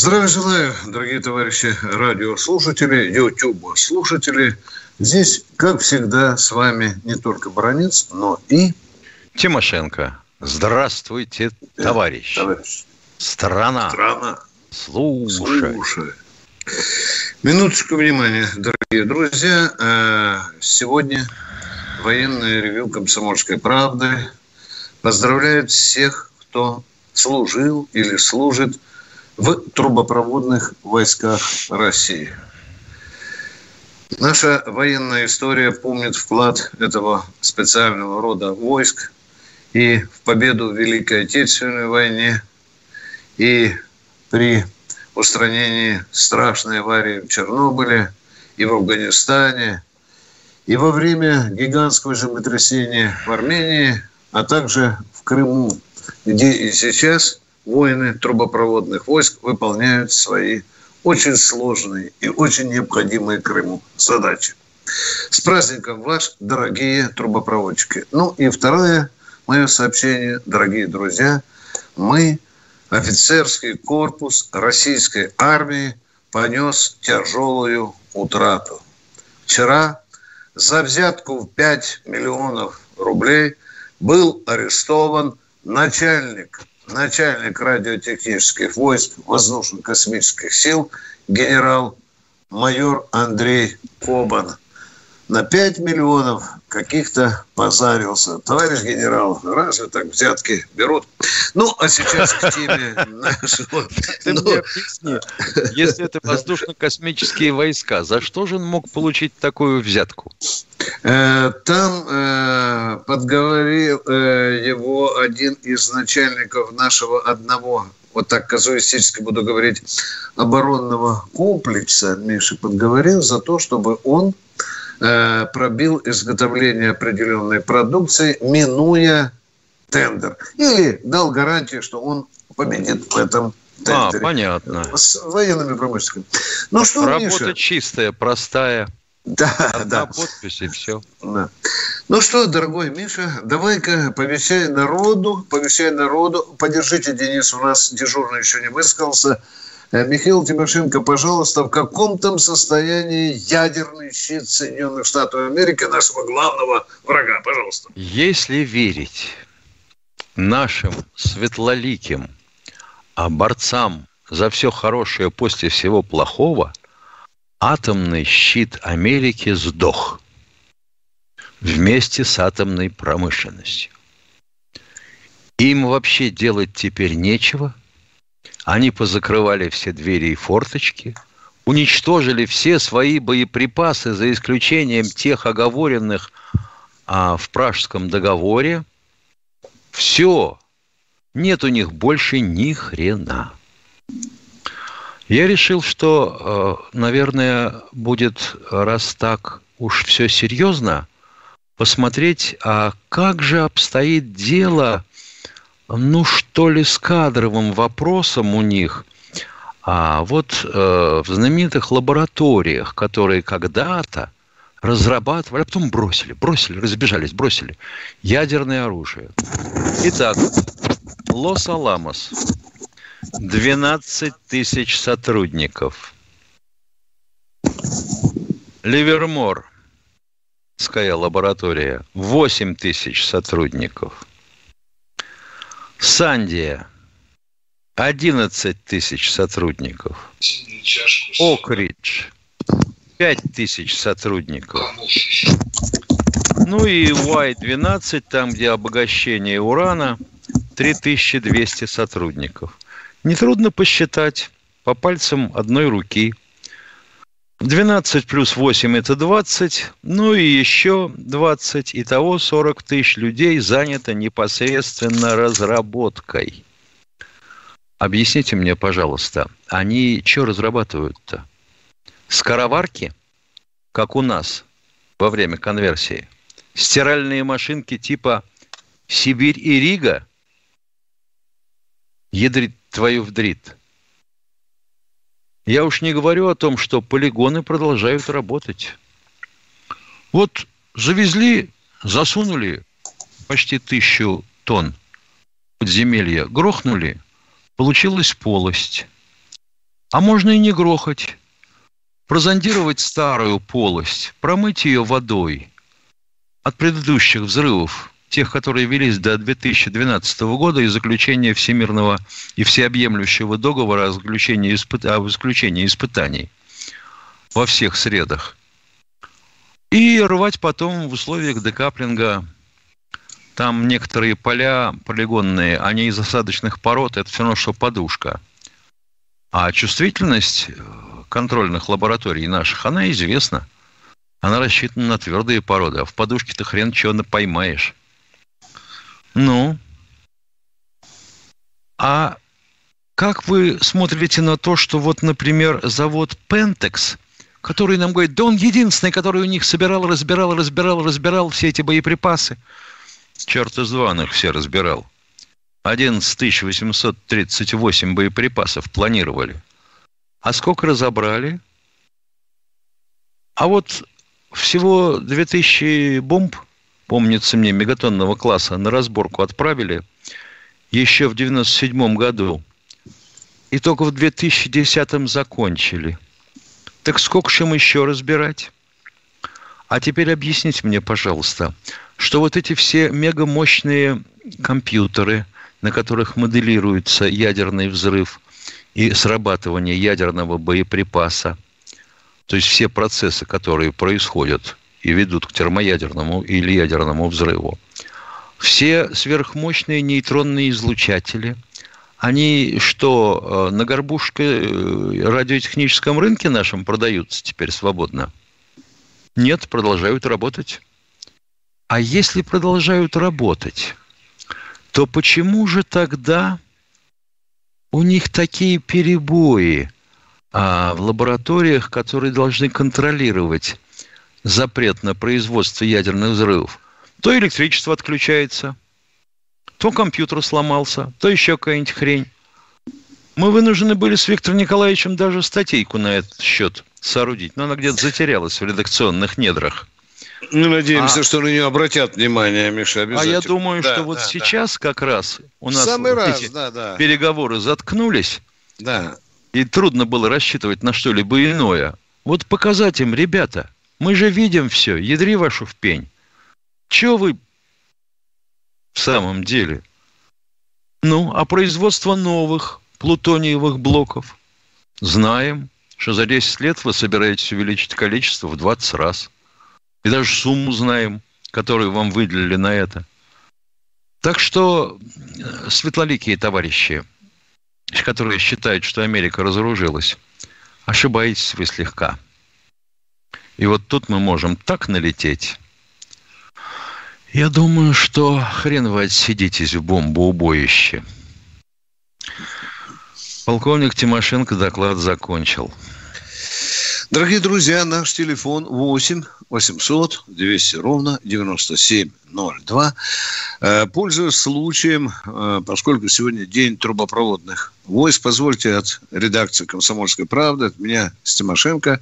Здравия желаю, дорогие товарищи радиослушатели, YouTube-слушатели. Здесь, как всегда, с вами не только Баранец, но и... Тимошенко. Здравствуйте, товарищ. Товарищ. Страна. Страна. Слушай. Слушай. Минуточку внимания, дорогие друзья. Э, Сегодня военное ревю «Комсомольской правды» поздравляет всех, кто служил или служит в трубопроводных войсках России. Наша военная история помнит вклад этого специального рода войск и в победу в Великой Отечественной войне, и при устранении страшной аварии в Чернобыле, и в Афганистане, и во время гигантского землетрясения в Армении, а также в Крыму, где и сейчас воины трубопроводных войск выполняют свои очень сложные и очень необходимые Крыму задачи. С праздником вас, дорогие трубопроводчики. Ну и второе мое сообщение, дорогие друзья. Мы, офицерский корпус российской армии, понес тяжелую утрату. Вчера за взятку в 5 миллионов рублей был арестован начальник начальник радиотехнических войск воздушно-космических сил генерал-майор Андрей Кобан. На 5 миллионов каких-то позарился. Товарищ генерал, разве так взятки берут? Ну, а сейчас к теме нашего... Ты мне объясни, если это воздушно-космические войска, за что же он мог получить такую взятку? Э, Там э, подговорил э, его один из начальников нашего одного, вот так казуистически буду говорить, оборонного комплекса, Миша подговорил за то, чтобы он пробил изготовление определенной продукции, минуя тендер. Или дал гарантию, что он победит в этом А, тендере. понятно. С военными промышленниками. Ну что, Работа Миша? чистая, простая. Да, Одна да. подпись и все. Да. Ну что, дорогой Миша, давай-ка повещай народу, повещай народу. Поддержите, Денис, у нас дежурный еще не высказался. Э, Михаил Тимошенко, пожалуйста, в каком там состоянии ядерный щит Соединенных Штатов Америки, нашего главного врага? Пожалуйста. Если верить нашим светлоликим борцам за все хорошее после всего плохого, атомный щит Америки сдох вместе с атомной промышленностью. Им вообще делать теперь нечего. Они позакрывали все двери и форточки, уничтожили все свои боеприпасы, за исключением тех оговоренных а, в Пражском договоре. Все. Нет у них больше ни хрена. Я решил, что, э, наверное, будет, раз так уж все серьезно, посмотреть, а как же обстоит дело, ну что ли, с кадровым вопросом у них. А вот э, в знаменитых лабораториях, которые когда-то разрабатывали, а потом бросили, бросили, разбежались, бросили ядерное оружие. Итак, Лос-Аламос. 12 тысяч сотрудников. Ливермор. Лаборатория. 8 тысяч сотрудников. Сандия. 11 тысяч сотрудников. Окридж. 5 тысяч сотрудников. Ну и Y12, там, где обогащение урана, 3200 сотрудников. Нетрудно посчитать по пальцам одной руки. 12 плюс 8 – это 20, ну и еще 20. Итого 40 тысяч людей занято непосредственно разработкой. Объясните мне, пожалуйста, они что разрабатывают-то? Скороварки? как у нас во время конверсии. Стиральные машинки типа Сибирь и Рига ядрит твою вдрит. Я уж не говорю о том, что полигоны продолжают работать. Вот завезли, засунули почти тысячу тонн подземелья, грохнули, получилась полость. А можно и не грохать. Прозондировать старую полость, промыть ее водой от предыдущих взрывов, тех, которые велись до 2012 года и заключения Всемирного и всеобъемлющего договора о заключении, испыт... о исключении испытаний во всех средах. И рвать потом в условиях декаплинга. Там некоторые поля полигонные, они из осадочных пород, это все равно, что подушка. А чувствительность э, контрольных лабораторий наших, она известна. Она рассчитана на твердые породы, а в подушке ты хрен чего поймаешь. Ну, а как вы смотрите на то, что вот, например, завод Pentax, который нам говорит, да он единственный, который у них собирал, разбирал, разбирал, разбирал все эти боеприпасы. Черт из два он их все разбирал. 11 838 боеприпасов планировали. А сколько разобрали? А вот всего 2000 бомб – помнится мне, мегатонного класса на разборку отправили еще в 97 году. И только в 2010 закончили. Так сколько же им еще разбирать? А теперь объясните мне, пожалуйста, что вот эти все мегамощные компьютеры, на которых моделируется ядерный взрыв и срабатывание ядерного боеприпаса, то есть все процессы, которые происходят и ведут к термоядерному или ядерному взрыву. Все сверхмощные нейтронные излучатели, они что, э, на горбушке э, радиотехническом рынке нашем продаются теперь свободно? Нет, продолжают работать. А если продолжают работать, то почему же тогда у них такие перебои а, в лабораториях, которые должны контролировать запрет на производство ядерных взрывов, то электричество отключается, то компьютер сломался, то еще какая-нибудь хрень. Мы вынуждены были с Виктором Николаевичем даже статейку на этот счет соорудить, но она где-то затерялась в редакционных недрах. Мы надеемся, а, что на нее обратят внимание, Миша, обязательно. А я думаю, да, что вот да, сейчас да. как раз у нас Самый вот раз, эти да, да. переговоры заткнулись. Да. И трудно было рассчитывать на что-либо иное. Вот показать им, ребята, мы же видим все, ядри вашу в пень. Чего вы в самом деле? Ну, а производство новых плутониевых блоков? Знаем, что за 10 лет вы собираетесь увеличить количество в 20 раз. И даже сумму знаем, которую вам выделили на это. Так что э, светлоликие товарищи, которые считают, что Америка разоружилась, ошибаетесь вы слегка. И вот тут мы можем так налететь. Я думаю, что хрен вы отсидитесь в бомбоубоище. Полковник Тимошенко доклад закончил. Дорогие друзья, наш телефон 8 800 200 ровно 9702. Э, пользуясь случаем, э, поскольку сегодня день трубопроводных войск, позвольте от редакции «Комсомольской правды», от меня, с Тимошенко,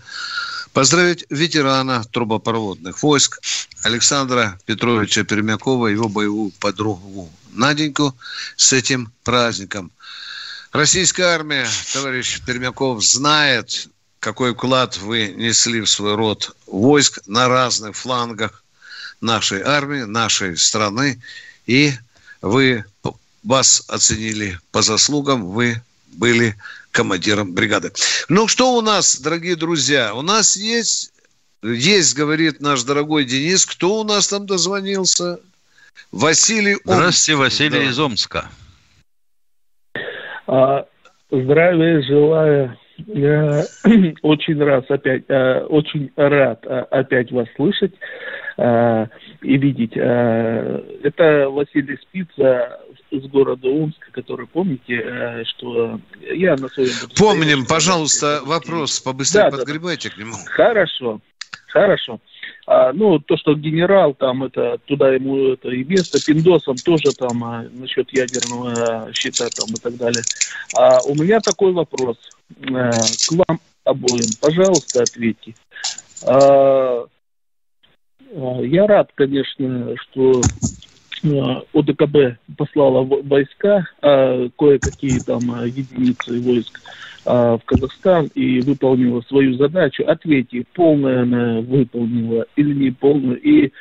Поздравить ветерана трубопроводных войск Александра Петровича Пермякова, его боевую подругу Наденьку с этим праздником. Российская армия, товарищ Пермяков, знает, какой вклад вы несли в свой род войск на разных флангах нашей армии, нашей страны. И вы, вас оценили по заслугам, вы были командиром бригады. Ну, что у нас, дорогие друзья? У нас есть, есть, говорит наш дорогой Денис. Кто у нас там дозвонился? Василий Омск. Здравствуйте, Василий да. из Омска. А, здравия желаю. Я очень рад опять, а, очень рад а, опять вас слышать а, и видеть. А, это Василий Спица из города Омска, который, помните, э, что я на своем... Помним, пожалуйста, вопрос побыстрее да, подгребайте да, к нему. Хорошо. Хорошо. А, ну, то, что генерал там, это туда ему это и место, пиндосом тоже там а, насчет ядерного щита там и так далее. А у меня такой вопрос а, к вам обоим. Пожалуйста, ответьте. А, а, я рад, конечно, что а, ОДКБ послала войска, а, кое-какие там единицы войск в Казахстан и выполнила свою задачу. Ответьте, полная она выполнила или не полную. И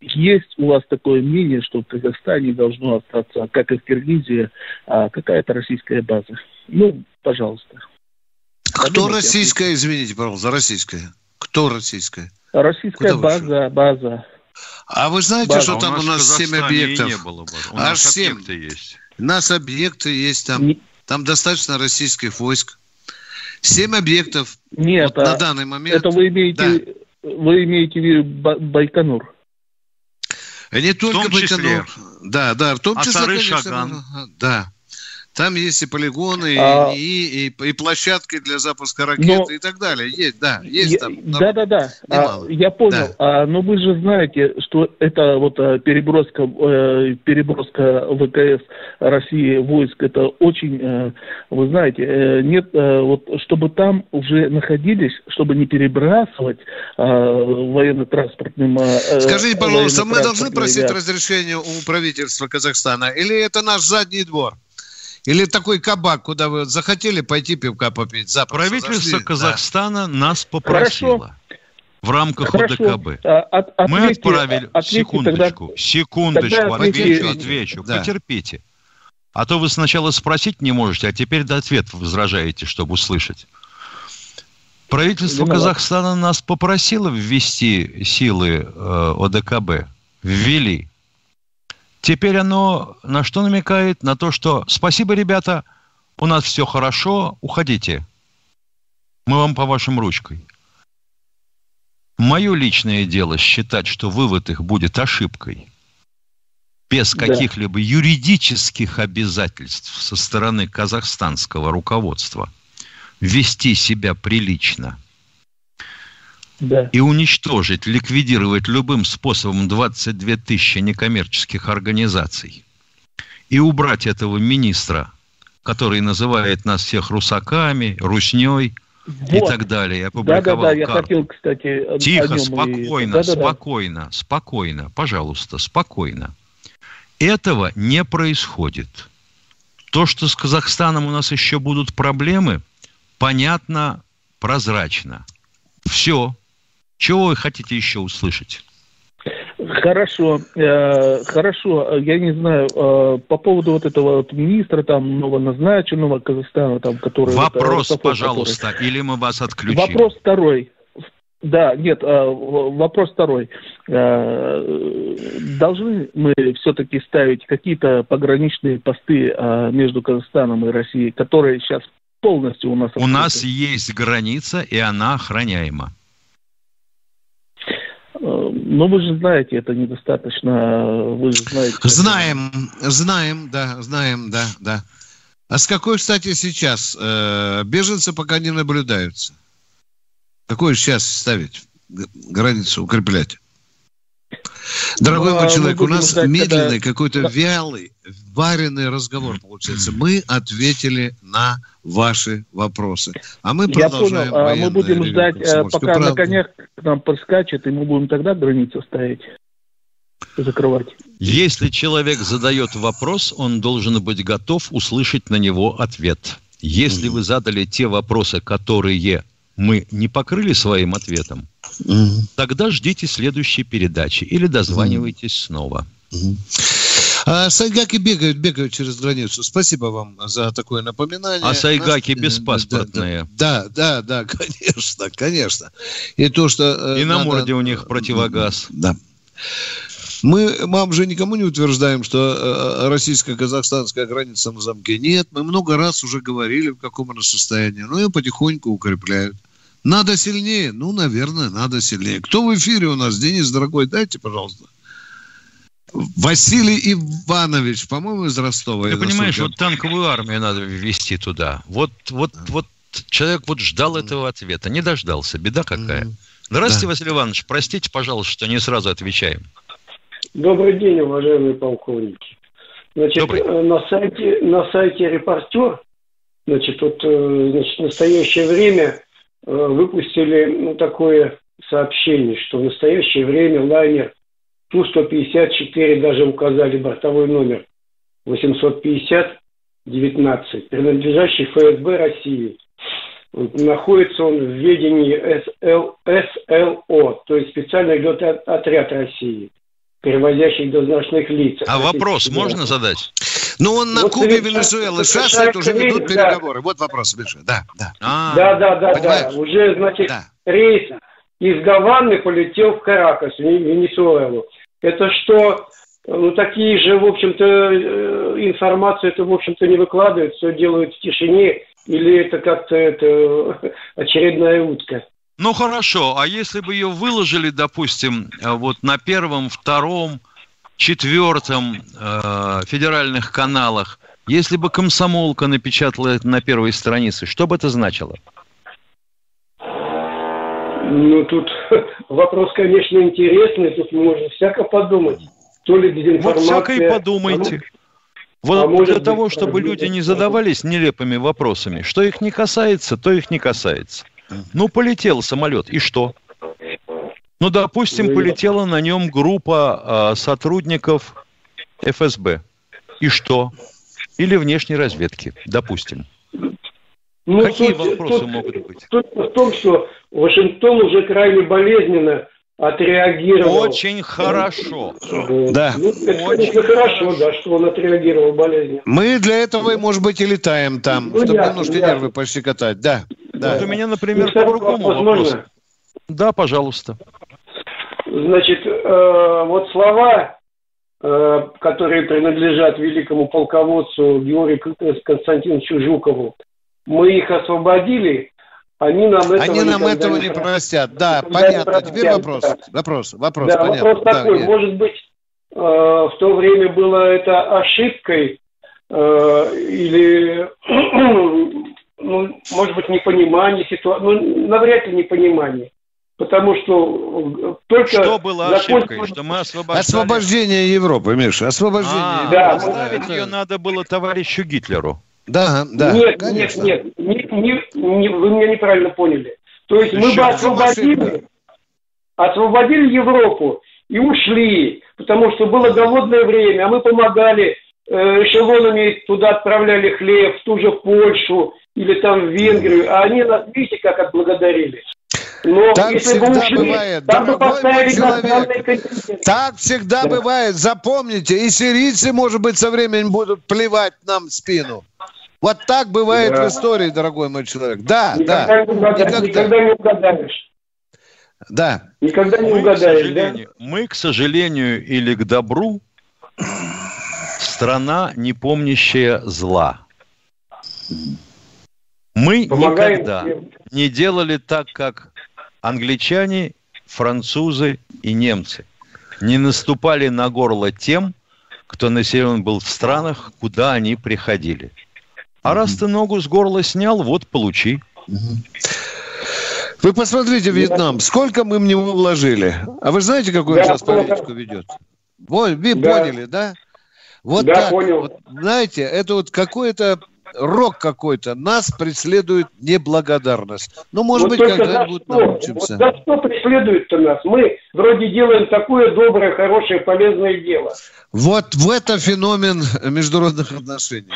есть у вас такое мнение, что в Казахстане должно остаться, как и в Киргизии, какая-то российская база? Ну, пожалуйста. Кто российская, извините, пожалуйста, российская? Кто российская? Российская Куда база, база. А вы знаете, база. что там у нас, семь объектов? Не было бы. У Аж нас 7. объекты есть. У нас объекты есть там. Не... Там достаточно российских войск. Семь объектов Нет, вот а на данный момент. Это вы имеете, да. вы имеете в виду Байконур? Не только Байконур. Да, да, в том а числе, конечно, Шаган. Да. Там есть и полигоны, а... и, и, и площадки для запуска ракет но... и так далее. Есть, да, есть там. Да, да, да. А, я понял. Да. А, но вы же знаете, что это вот а, переброска, э, переброска ВКС России войск, это очень, э, вы знаете, э, нет, вот чтобы там уже находились, чтобы не перебрасывать военно-транспортным. Скажите, пожалуйста, мы должны просить разрешения у правительства Казахстана, или это наш задний двор? Или такой кабак, куда вы захотели пойти пивка попить? Запросто Правительство зашли, Казахстана да. нас попросило. Хорошо. В рамках Хорошо. ОДКБ. А, от, ответьте, Мы отправили... Ответьте секундочку, тогда, секундочку, тогда отвечу, отвечу. Да. Потерпите. А то вы сначала спросить не можете, а теперь до ответ возражаете, чтобы услышать. Правительство Виноват. Казахстана нас попросило ввести силы э, ОДКБ. Ввели. Теперь оно на что намекает? На то, что спасибо, ребята, у нас все хорошо, уходите. Мы вам по вашим ручкой. Мое личное дело считать, что вывод их будет ошибкой. Без каких-либо юридических обязательств со стороны казахстанского руководства вести себя прилично – да. и уничтожить, ликвидировать любым способом 22 тысячи некоммерческих организаций и убрать этого министра, который называет нас всех русаками, русней вот. и так далее. Я опубликовал да, да, да, я хотел, кстати, Тихо, спокойно, и... да, спокойно, да. спокойно, пожалуйста, спокойно. Этого не происходит. То, что с Казахстаном у нас еще будут проблемы, понятно, прозрачно. Все, чего вы хотите еще услышать? Хорошо, э, хорошо. Я не знаю э, по поводу вот этого вот министра там новоназначенного Казахстана, там, который вопрос, вот, пожалуйста, который... или мы вас отключим. Вопрос второй. Да, нет, э, вопрос второй. Э, должны мы все-таки ставить какие-то пограничные посты э, между Казахстаном и Россией, которые сейчас полностью у нас. У нас есть граница, и она охраняема. Но вы же знаете, это недостаточно. Вы же знаете. Знаем, знаем, да, знаем, да, да. А с какой, кстати, сейчас э, беженцы пока не наблюдаются? Какой сейчас ставить границу, укреплять? Дорогой ну, мой человек, у нас ждать, медленный, когда... какой-то вялый, вареный разговор получается. Мы ответили на ваши вопросы. А мы продолжаем. Я понял. А мы будем ждать, э, пока правду. на конях к нам подскачет, и мы будем тогда границу ставить закрывать. Если человек задает вопрос, он должен быть готов услышать на него ответ. Если вы задали те вопросы, которые мы не покрыли своим ответом, угу. тогда ждите следующей передачи или дозванивайтесь угу. снова. Угу. А сайгаки бегают, бегают через границу. Спасибо вам за такое напоминание. А сайгаки Нас... беспаспортные. Да, да, да, конечно, конечно. И то, что... Э, И на морде у них противогаз. Да. Мы, мы же никому не утверждаем, что э, российско-казахстанская граница на замке. Нет, мы много раз уже говорили, в каком она состоянии. Но ее потихоньку укрепляют. Надо сильнее? Ну, наверное, надо сильнее. Кто в эфире у нас? Денис, дорогой, дайте, пожалуйста. Василий Иванович, по-моему, из Ростова. Ты понимаешь, вот танковую армию надо ввести туда. Вот, вот, вот человек вот ждал этого ответа, не дождался. Беда какая. Здравствуйте, да. Василий Иванович. Простите, пожалуйста, что не сразу отвечаем. Добрый день, уважаемые полковники. Значит, Добрый. Э, на сайте, на сайте «Репортер» значит, вот, э, значит, в настоящее время э, выпустили ну, такое сообщение, что в настоящее время лайнер Ту-154, даже указали бортовой номер 850-19, принадлежащий ФСБ России. Находится он в ведении СЛ, СЛО, то есть специально идет отряд России перевозящих должностных лиц. А вопрос можно задать? Ну, он на вот Кубе, Венесуэлы, сейчас это уже ведут да. переговоры. Вот вопрос, Миша. Да, да. А, да, да, да, да. Уже, значит, да. рейс из Гаваны полетел в Каракас, в Венесуэлу. Это что, ну, такие же, в общем-то, э, информацию это, в общем-то, не выкладывают, все делают в тишине, или это как-то это очередная утка? Ну хорошо, а если бы ее выложили, допустим, э, вот на первом, втором, четвертом э, федеральных каналах, если бы комсомолка напечатала это на первой странице, что бы это значило? Ну, тут вопрос, конечно, интересный, тут можно всяко подумать. То ли дезинформация... Вот всяко и подумайте. А вот а для того, чтобы люди не задавались нелепыми вопросами, что их не касается, то их не касается. Ну, полетел самолет, и что? Ну, допустим, ну, полетела на нем группа э, сотрудников ФСБ. И что? Или внешней разведки, допустим. Ну, Какие суть, вопросы тут, могут быть? Суть в том, что Вашингтон уже крайне болезненно отреагировал. Очень хорошо. Да. Ну, это, Очень конечно, хорошо, да, что он отреагировал болезненно. Мы для этого, может быть, и летаем там, ну, чтобы ясно, немножко ясно. нервы пощекотать. Да. Да. Вот у меня, например, по другому вопросу. Да, пожалуйста. Значит, э, вот слова, э, которые принадлежат великому полководцу Георгию Константиновичу Жукову, мы их освободили, они нам этого, они нам этого не простят. Да, понятно. Простят. Теперь вопрос. Вопрос, вопрос, да, понятно. Вопрос такой, да, может быть, э, в то время было это ошибкой э, или ну, может быть, непонимание ситуации, ну, навряд ли непонимание. Потому что э, только... Что было ошибкой? Что мы освобождали... Освобождение Европы, Миша, освобождение а, Европы. Да, оставить ее надо было товарищу Гитлеру. Да, да, Нет, конечно. нет, нет, не, не, не, вы меня неправильно поняли. То есть Еще мы бы освободили, освободили Европу и ушли, потому что было голодное время, а мы помогали э, эшелонами туда отправляли хлеб, в ту же Польшу, или там в Венгрию, а они нас, видите, как отблагодарили. Но так всегда ушли, бывает, дорогой мой человек. Так всегда бывает. Запомните, и сирийцы, может быть, со временем будут плевать нам в спину. Вот так бывает да. в истории, дорогой мой человек. Да, никогда да. Не угадаешь, никогда. никогда не угадаешь. Да. Никогда не мы, угадаешь, да? Мы, к сожалению, или к добру, страна, не помнящая зла. Мы Помогаем никогда всем. не делали так, как англичане, французы и немцы. Не наступали на горло тем, кто населен был в странах, куда они приходили. А раз ты ногу с горла снял, вот получи. Вы посмотрите Вьетнам, сколько мы в него вложили. А вы знаете, какую он сейчас политику ведет? Вот, вы да. поняли, да? Вот да, так. Понял. Вот, знаете, это вот какое-то рок какой-то, нас преследует неблагодарность. Ну, может вот быть, когда-нибудь научимся. Вот за что преследует-то нас? Мы вроде делаем такое доброе, хорошее, полезное дело. Вот в это феномен международных отношений.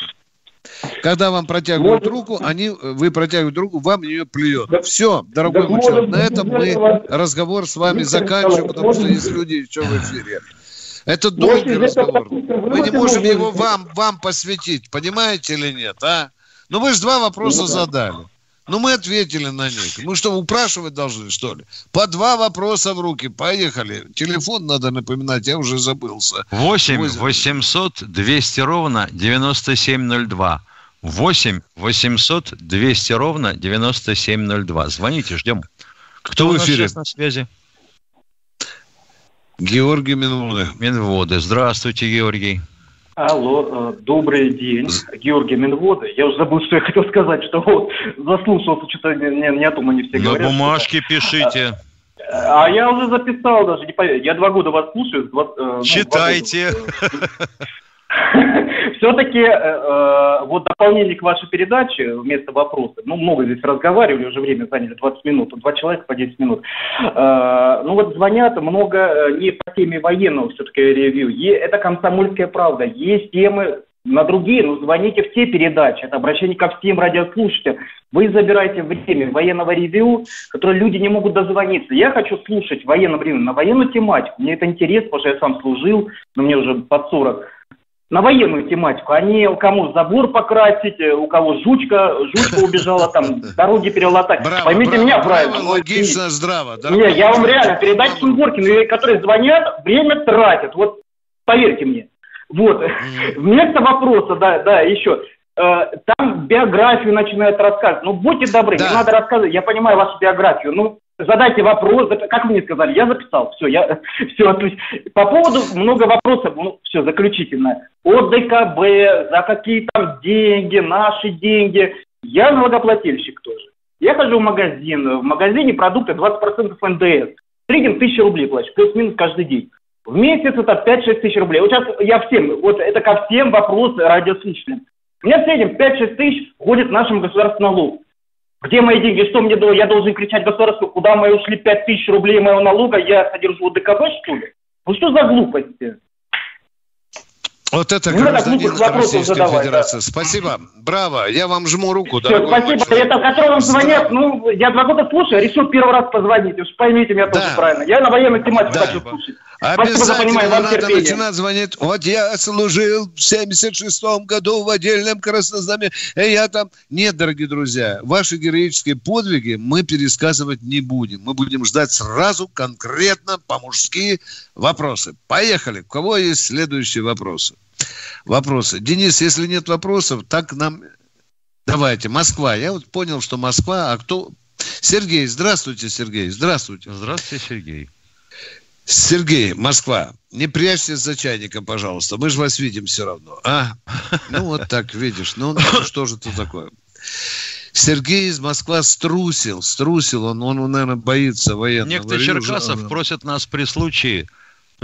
Когда вам протягивают может... руку, они, вы протягиваете руку, вам ее плюет. Да, Все, дорогой да, человек, на этом мы разговор с вами заканчиваем, потому что есть люди еще в эфире. Это долгий разговор. Мы не можем его вам, вам посвятить, понимаете или нет, а? Ну вы же два вопроса ну задали. Ну, мы ответили на них. Мы что, упрашивать должны, что ли? По два вопроса в руки. Поехали. Телефон надо напоминать, я уже забылся. 8 800 200 ровно 9702. 8 800 200 ровно 9702. Звоните, ждем. Кто, Кто в эфире? на связи? Георгий Минводы. Минводы. Здравствуйте, Георгий. Алло, э, добрый день, Георгий Минвода. Я уже забыл, что я хотел сказать, что вот заслушался, что-то не, не о том они все На говорят. На бумажке что пишите. А, а я уже записал даже, не поверю. Я два года вас слушаю. Два, э, ну, Читайте. Все-таки э, э, вот дополнение к вашей передаче вместо вопроса, ну, много здесь разговаривали, уже время заняли 20 минут, два человека по 10 минут. Э, ну, вот звонят много э, не по теме военного все-таки ревью. Это комсомольская правда. Есть темы на другие, ну, звоните в те передачи. Это обращение ко всем радиослушателям. Вы забираете время военного ревью, которое люди не могут дозвониться. Я хочу слушать военное время на военную тематику. Мне это интересно, потому что я сам служил, но мне уже под 40 на военную тематику, а не у кому забор покрасить, э, у кого жучка, жучка убежала, там, дороги перелатать. Браво, Поймите браво, меня браво, правильно. Логично, здраво. Не, я вам реально, передать Сунгоркину, которые звонят, время тратят. Вот поверьте мне. Вот. Вместо вопроса, да, да, еще. Э, там биографию начинают рассказывать. Ну, будьте добры, да. не надо рассказывать. Я понимаю вашу биографию. Ну, задайте вопрос, как мне сказали, я записал, все, я, все, есть, по поводу много вопросов, ну, все, заключительно, от ДКБ, за какие там деньги, наши деньги, я налогоплательщик тоже. Я хожу в магазин, в магазине продукты 20% НДС, в среднем 1000 рублей плачу, плюс-минус каждый день. В месяц это 5-6 тысяч рублей. Вот сейчас я всем, вот это ко всем вопросы радиослушателям. У меня в среднем 5-6 тысяч ходит нашим государственным налог. Где мои деньги? Что мне Я должен кричать государству, куда мои ушли 5 тысяч рублей моего налога, я содержу ДКБ, что ли? Ну что за глупости? Вот это Не гражданин Российской задавать, Федерации. Да. Спасибо. Браво. Я вам жму руку. Все, спасибо. Это, которым звонят, ну, я два года слушаю, решил первый раз позвонить. Уж поймите меня да. тоже правильно. Я на военной тематике да. хочу слушать. Обязательно надо начинать звонить. Вот я служил в 76-м году в отдельном краснознаме. И я там... Нет, дорогие друзья, ваши героические подвиги мы пересказывать не будем. Мы будем ждать сразу, конкретно, по-мужски вопросы. Поехали. У кого есть следующие вопросы? Вопросы. Денис, если нет вопросов, так нам... Давайте, Москва. Я вот понял, что Москва, а кто... Сергей, здравствуйте, Сергей. Здравствуйте. Здравствуйте, Сергей. Сергей, Москва, не прячьтесь за чайником, пожалуйста. Мы же вас видим все равно. А? Ну, вот так, видишь. Ну, ну что же это такое? Сергей из Москвы струсил, струсил. Он, он, наверное, боится военного. Некто Черкасов просят нас при случае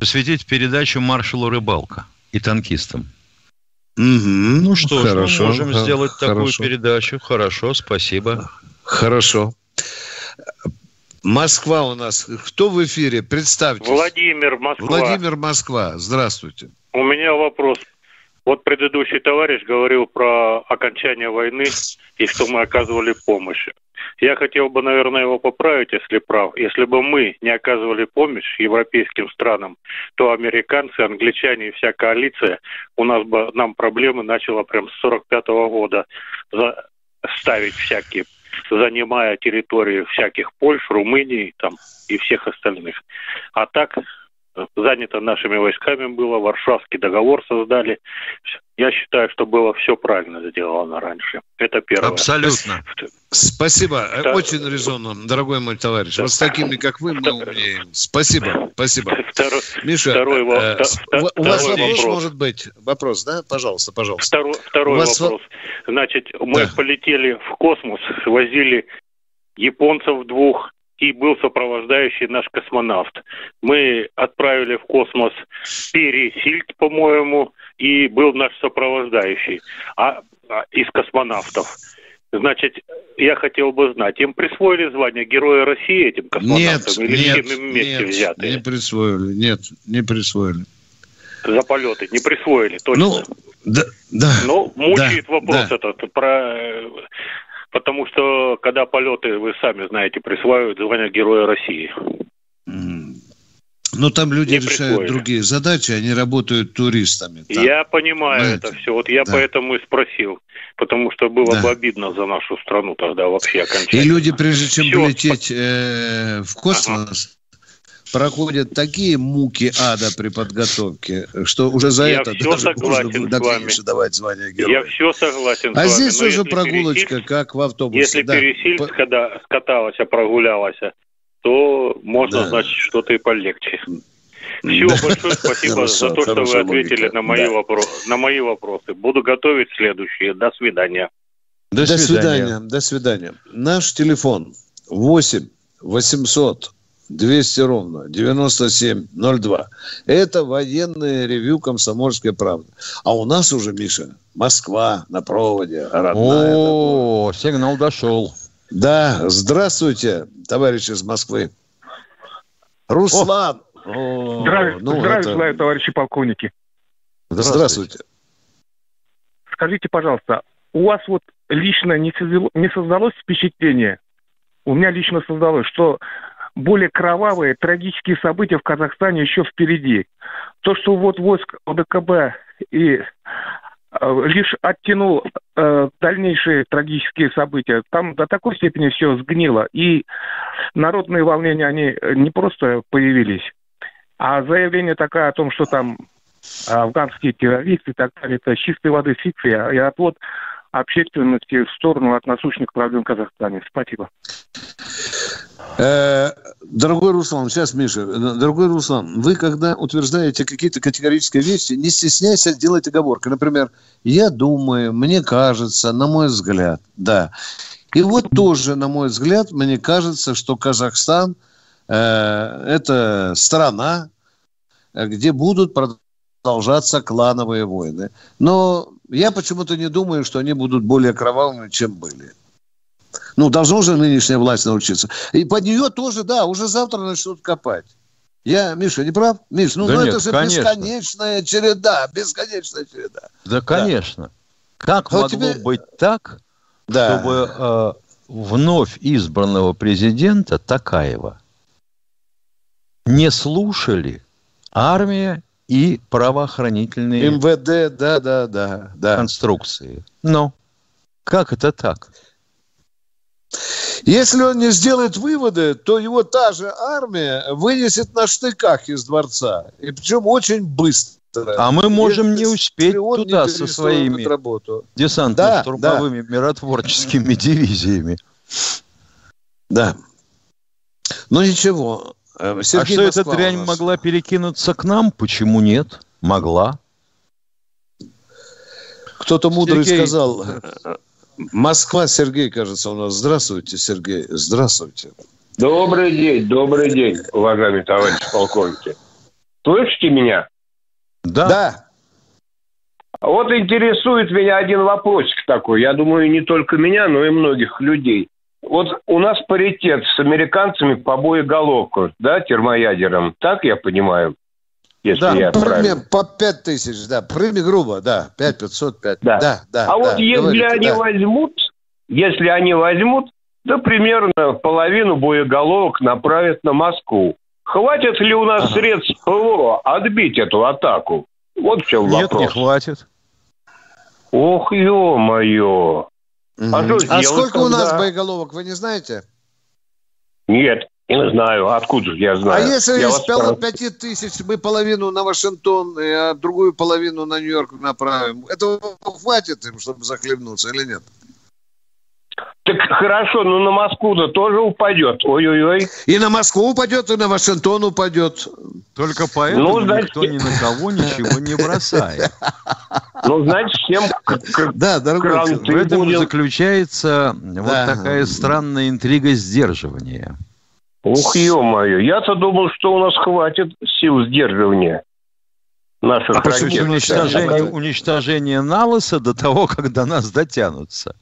посвятить передачу маршалу Рыбалка и танкистам. Угу, ну что хорошо, ж, мы можем сделать хорошо. такую передачу. Хорошо, спасибо. Хорошо. Москва у нас. Кто в эфире? Представьте. Владимир, Москва. Владимир, Москва. Здравствуйте. У меня вопрос. Вот предыдущий товарищ говорил про окончание войны и что мы оказывали помощь. Я хотел бы, наверное, его поправить, если прав. Если бы мы не оказывали помощь европейским странам, то американцы, англичане и вся коалиция, у нас бы нам проблемы начала прям с 45 -го года ставить всякие занимая территорию всяких Польш, Румынии там, и всех остальных. А так занято нашими войсками было, Варшавский договор создали. Я считаю, что было все правильно сделано раньше. Это первое. Абсолютно. Спасибо. Да. Очень резонно, дорогой мой товарищ. Да. Вот с такими, как вы, мы умеем. Спасибо. Спасибо. Второй, Миша, второй, э, второй у вас вопрос, вопрос может быть? Вопрос, да? Пожалуйста, пожалуйста. Второй, второй вопрос. Значит, мы да. полетели в космос, возили японцев двух, и был сопровождающий наш космонавт. Мы отправили в космос Пересильд, по-моему, и был наш сопровождающий а, а, из космонавтов. Значит, я хотел бы знать, им присвоили звание Героя России этим космонавтам? Нет, или нет, всем вместе нет, взятые? не присвоили, нет, не присвоили. За полеты не присвоили, точно. Ну, да, да. Но мучает да, вопрос да. этот про потому что когда полеты, вы сами знаете, присваивают звание Героя России. Ну, там люди не решают присвоили. другие задачи, они работают туристами. Там. Я понимаю Знаете? это все. Вот я да. поэтому и спросил. Потому что было да. бы обидно за нашу страну тогда вообще окончательно. И люди, прежде чем все. полететь э, в космос, проходят такие муки ада при подготовке, что уже за я это даже можно дальше давать звание героя. Я все согласен а с вами. здесь уже прогулочка, пересильд, как в автобусе. Если да. Пересильд, По... когда скаталась, прогулялась, то можно, да. значит, что-то и полегче. Все, большое спасибо за то, что вы ответили на мои, вопросы, на мои вопросы. Буду готовить следующие. До свидания. До, До свидания. свидания. До свидания. Наш телефон 8 800 200 ровно 9702. Это военное ревю «Комсомольская правда». А у нас уже, Миша, Москва на проводе, родная. О, сигнал дошел. Да, здравствуйте, товарищи из Москвы. Руслан. О, здравия, ну, здравия это... желаю, товарищи полковники. Здравствуйте. Скажите, пожалуйста, у вас вот лично не создалось впечатление, у меня лично создалось, что более кровавые, трагические события в Казахстане еще впереди. То, что вот войск ОДКБ и э, лишь оттянул э, дальнейшие трагические события. Там до такой степени все сгнило. И народные волнения, они не просто появились, а заявление такое о том, что там афганские террористы и так далее, это чистой воды фикция и отвод общественности в сторону от насущных проблем в Казахстане. Спасибо. Э, дорогой Руслан, сейчас, Миша, дорогой Руслан, вы когда утверждаете какие-то категорические вещи, не стесняйся делать оговорки. Например, я думаю, мне кажется, на мой взгляд, да. И вот тоже, на мой взгляд, мне кажется, что Казахстан э, это страна, где будут продолжаться клановые войны. Но я почему-то не думаю, что они будут более кровавыми, чем были. Ну, должна же нынешняя власть научиться. И под нее тоже, да, уже завтра начнут копать. Я, Миша, не прав? Миш, ну, да ну нет, это же конечно. бесконечная череда, бесконечная череда. Да, конечно. Да. Как а могло тебе... быть так, да. чтобы э, вновь избранного президента Такаева не слушали армия и правоохранительные МВД, да, да, да, да. конструкции. Но как это так? Если он не сделает выводы, то его та же армия вынесет на штыках из дворца. И причем очень быстро. А мы можем Если не успеть туда не со своими десантно-штурмовыми да, да. миротворческими дивизиями. Да. Ну ничего. Э, Сергей а что эта дрянь могла перекинуться к нам? Почему нет? Могла. Кто-то мудрый Сергей... сказал, Москва, Сергей, кажется, у нас. Здравствуйте, Сергей. Здравствуйте. Добрый день, добрый день, уважаемые товарищи полковники. Слышите меня? Да. Да. Вот интересует меня один вопросик такой. Я думаю, не только меня, но и многих людей. Вот у нас паритет с американцами по боеголовкам, да, термоядером. Так я понимаю? Если да, я прыми по 5 тысяч, да, прыми грубо, да, 5 500, 5. Да, да, да. А да, вот если говорите, они да. возьмут, если они возьмут, то примерно половину боеголовок направят на Москву. Хватит ли у нас ага. средств ПВО отбить эту атаку? Вот в чем Нет, вопрос. Нет, не хватит. Ох, ё-моё. Угу. А, а сколько тогда? у нас боеголовок, вы не знаете? Нет. Не знаю, откуда я знаю. А если я из пяти тысяч мы половину на Вашингтон, а другую половину на Нью-Йорк направим, этого хватит им, чтобы захлебнуться или нет? Так хорошо, но на Москву-то тоже упадет. Ой-ой-ой. И на Москву упадет, и на Вашингтон упадет. Только поэтому ну, значит... никто ни на кого ничего не бросает. Ну, значит, всем Да, дорогой, в этом заключается вот такая странная интрига сдерживания. Ух, ё-моё, я-то думал, что у нас хватит сил сдерживания наших а ракет. Уничтожение, уничтожение налоса до того, когда нас дотянутся.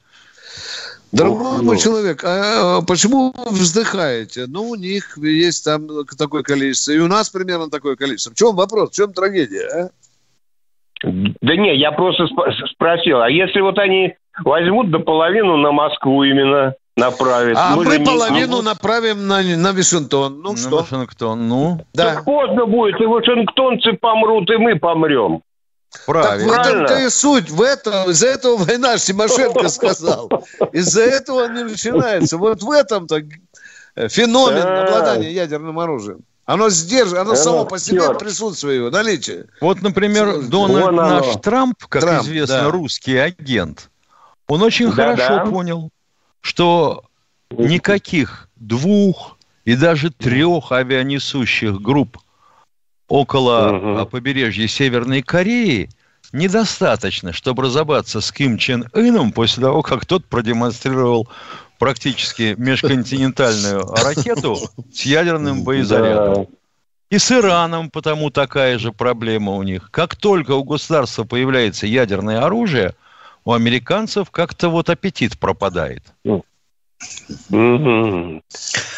Дорогой мой ну. человек, а почему вы вздыхаете? Ну, у них есть там такое количество, и у нас примерно такое количество. В чем вопрос, в чем трагедия, а? Да не, я просто спросил, а если вот они возьмут до половину на Москву именно, направит. А мы, мы половину не... направим на, на Вашингтон. Ну на что? Вашингтон, ну. Да. Так поздно будет, и вашингтонцы помрут, и мы помрем. Правильно. Так в этом-то и суть. В этом, из-за этого война Тимошенко сказал. Из-за этого не начинается. Вот в этом-то феномен обладания ядерным оружием. Оно сдерживает, оно само по себе присутствие его, наличие. Вот, например, Дональд наш Трамп, как Трамп, известно, да. русский агент, он очень да, хорошо да. понял, что никаких двух и даже трех авианесущих групп около угу. побережья Северной Кореи недостаточно, чтобы разобраться с Ким Чен Ыном после того, как тот продемонстрировал практически межконтинентальную ракету с ядерным боезарядом. И с Ираном потому такая же проблема у них. Как только у государства появляется ядерное оружие, у американцев как-то вот аппетит пропадает.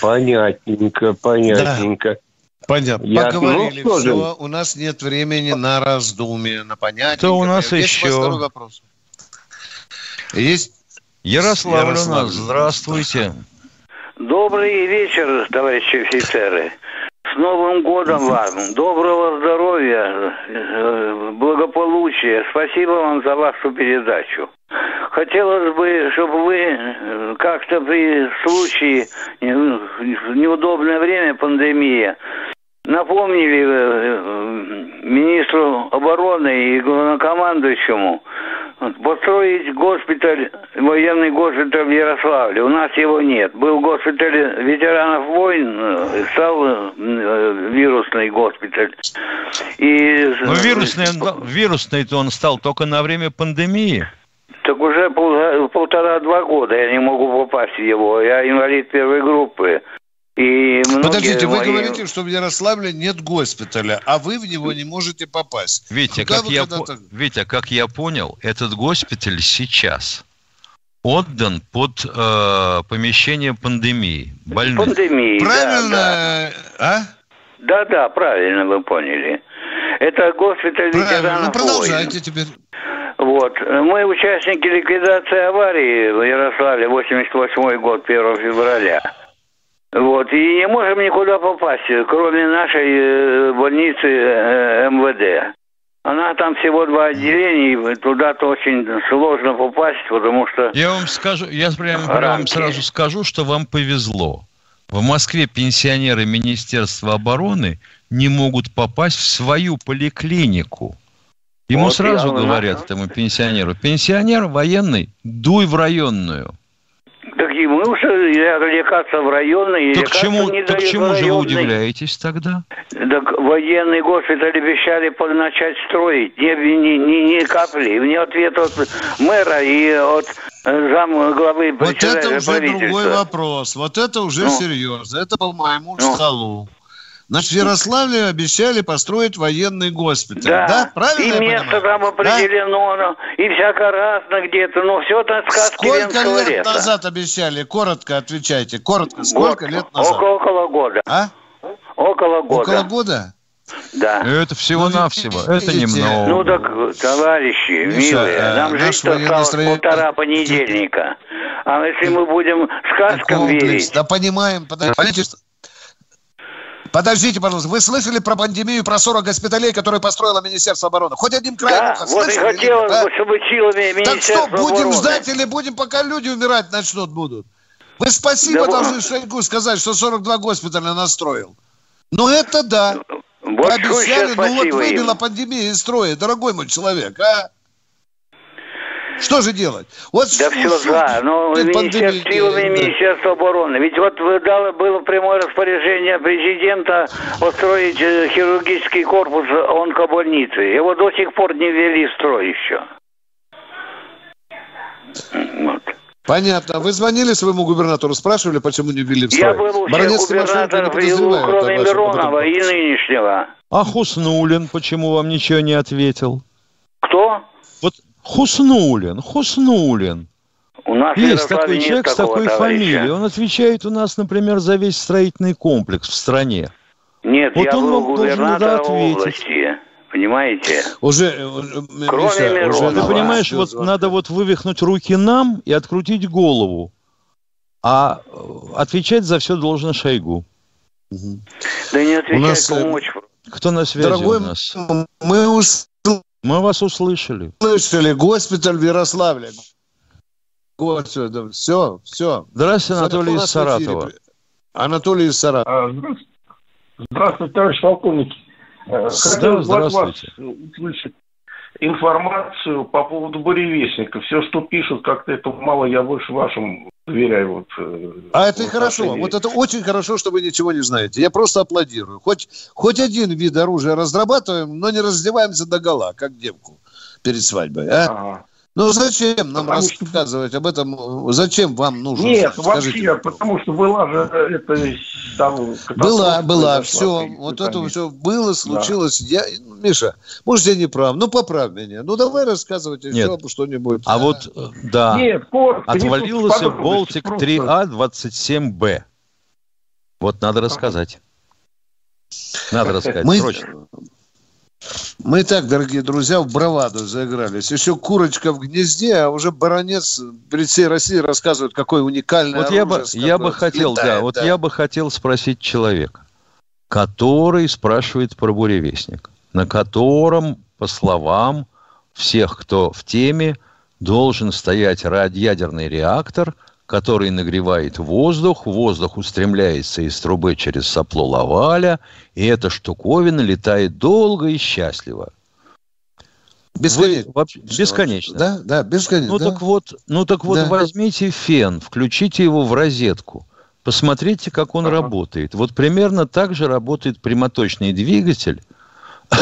Понятненько, понятненько. Да. Понятно. Я, Поговорили. Ну, все, у нас нет времени на раздумие, на понятие. Кто у нас Есть еще? Второй вопрос. Есть Ярослав, Ярослав у нас. Здравствуйте. Добрый вечер, товарищи офицеры. С Новым годом вам! Доброго здоровья, э, благополучия. Спасибо вам за вашу передачу. Хотелось бы, чтобы вы э, как-то при случае в э, неудобное время пандемии напомнили министру обороны и главнокомандующему построить госпиталь, военный госпиталь в Ярославле. У нас его нет. Был госпиталь ветеранов войн, э, стал э, вирусный госпиталь. И... Но вирусный, вирусный-то он стал только на время пандемии. Так уже полтора-два года я не могу попасть в его. Я инвалид первой группы. И Подождите, мои... вы говорите, что в Ярославле нет госпиталя, а вы в него не можете попасть. Витя, как я, по... Витя как я понял, этот госпиталь сейчас отдан под э, помещение пандемии, больных. Пандемии, Правильно, да, да. а? Да-да, правильно вы поняли. Это госпиталь правильно. ветеранов Ну, продолжайте войн. теперь. Вот. Мы участники ликвидации аварии в Ярославле, 88 год, 1 февраля. Вот, и не можем никуда попасть, кроме нашей э, больницы э, МВД. Она там всего два отделения, и туда-то очень сложно попасть, потому что... Я вам скажу, я прямо вам сразу скажу, что вам повезло. В Москве пенсионеры Министерства обороны не могут попасть в свою поликлинику. Ему вот сразу говорят этому пенсионеру, пенсионер военный, дуй в районную. Так ему развлекаться в районной. Так чему, не так чему же вы удивляетесь тогда? Так военный госпиталь обещали начать строить. Ни, ни, ни, ни капли. Мне ответ от мэра и от зам главы Вот это уже другой вопрос. Вот это уже ну. серьезно. Это по моему ну. столу. Значит, в Ярославле обещали построить военный госпиталь. Да, да? правильно И место там определено, да? и всяко разно где-то, но все это сказки Сколько лет лета. назад обещали? Коротко отвечайте. Коротко, сколько Год. лет назад? Около, около года. А? Около года. Около года? Да. Это всего-навсего. Ну, это немного. Ну так, товарищи, Миша, милые, а, нам жить осталось строение... полтора понедельника. А если мы будем сказкам верить... Да понимаем, подождите, Подождите, пожалуйста, вы слышали про пандемию, про 40 госпиталей, которые построило Министерство обороны? Хоть одним краем да, вот и хотелось бы, чтобы силами Министерства Так что, будем обороны. ждать или будем, пока люди умирать начнут будут? Вы спасибо да должны. Шойгу сказать, что 42 госпиталя настроил. Ну это да. Вот Обещали, ну вот выбила пандемия из строя, дорогой мой человек, а? Что же делать? Вот да все за, но Министерство силами Министерства обороны. Ведь вот дало, было прямое распоряжение президента устроить э, хирургический корпус онкобольницы. Его до сих пор не ввели в строй еще. Вот. Понятно. Вы звонили своему губернатору, спрашивали, почему не ввели в строй? Я был у всех губернаторов, кроме Миронова и нынешнего. А Хуснулин почему вам ничего не ответил? Кто? Хуснулин, Хуснулин. У нас есть такой человек с такой товарища. фамилией. Он отвечает у нас, например, за весь строительный комплекс в стране. Нет, вот я он был вам губернатором области. Понимаете? Уже, э, Кроме Миша, Миронова. Уже, ты понимаешь, вот надо вот вывихнуть руки нам и открутить голову. А э, отвечать за все должен Шойгу. Да не отвечать, нас... Э, помочь. Кто на связи Дорогой, у нас? Мы мы вас услышали. Услышали. Госпиталь в Ярославле. Господи, все, все. Здравствуйте, Анатолий из Саратова. Анатолий из Саратова. Здравствуйте, здравствуйте товарищ полковник. Э, хотел здравствуйте. вас услышать. Информацию по поводу буревестника. Все, что пишут, как-то это мало, я больше вашим доверяю. Вот, э, а это вот хорошо. Вот это очень хорошо, что вы ничего не знаете. Я просто аплодирую. Хоть, хоть один вид оружия разрабатываем, но не раздеваемся до гола, как девку перед свадьбой. А? Ага. Ну зачем нам потому рассказывать что... об этом? Зачем вам нужно? Нет, Скажите, вообще, потому что была же это там, Была, была, все. Вот это все было, случилось. Да. Я, Миша, может, я не прав, ну поправь меня. Ну давай рассказывать еще что-нибудь. А, а вот, э, да, Нет, коротко, отвалился Болтик 3А 27Б. Вот надо рассказать. Надо рассказать, Мы... срочно. Мы так, дорогие друзья, в браваду заигрались. Еще курочка в гнезде, а уже баронец перед всей Россией рассказывает, какой уникальный вот я бы, я бы хотел, летает, да, вот да. я бы хотел спросить человека, который спрашивает про буревестник, на котором, по словам всех, кто в теме, должен стоять радиоядерный реактор – который нагревает воздух, воздух устремляется из трубы через сопло Лаваля, и эта штуковина летает долго и счастливо. Бесконечно. Вы, вообще, бесконечно. Да, да, бесконечно. Ну да. так вот, ну так вот, да. возьмите фен, включите его в розетку, посмотрите, как он ага. работает. Вот примерно так же работает прямоточный двигатель,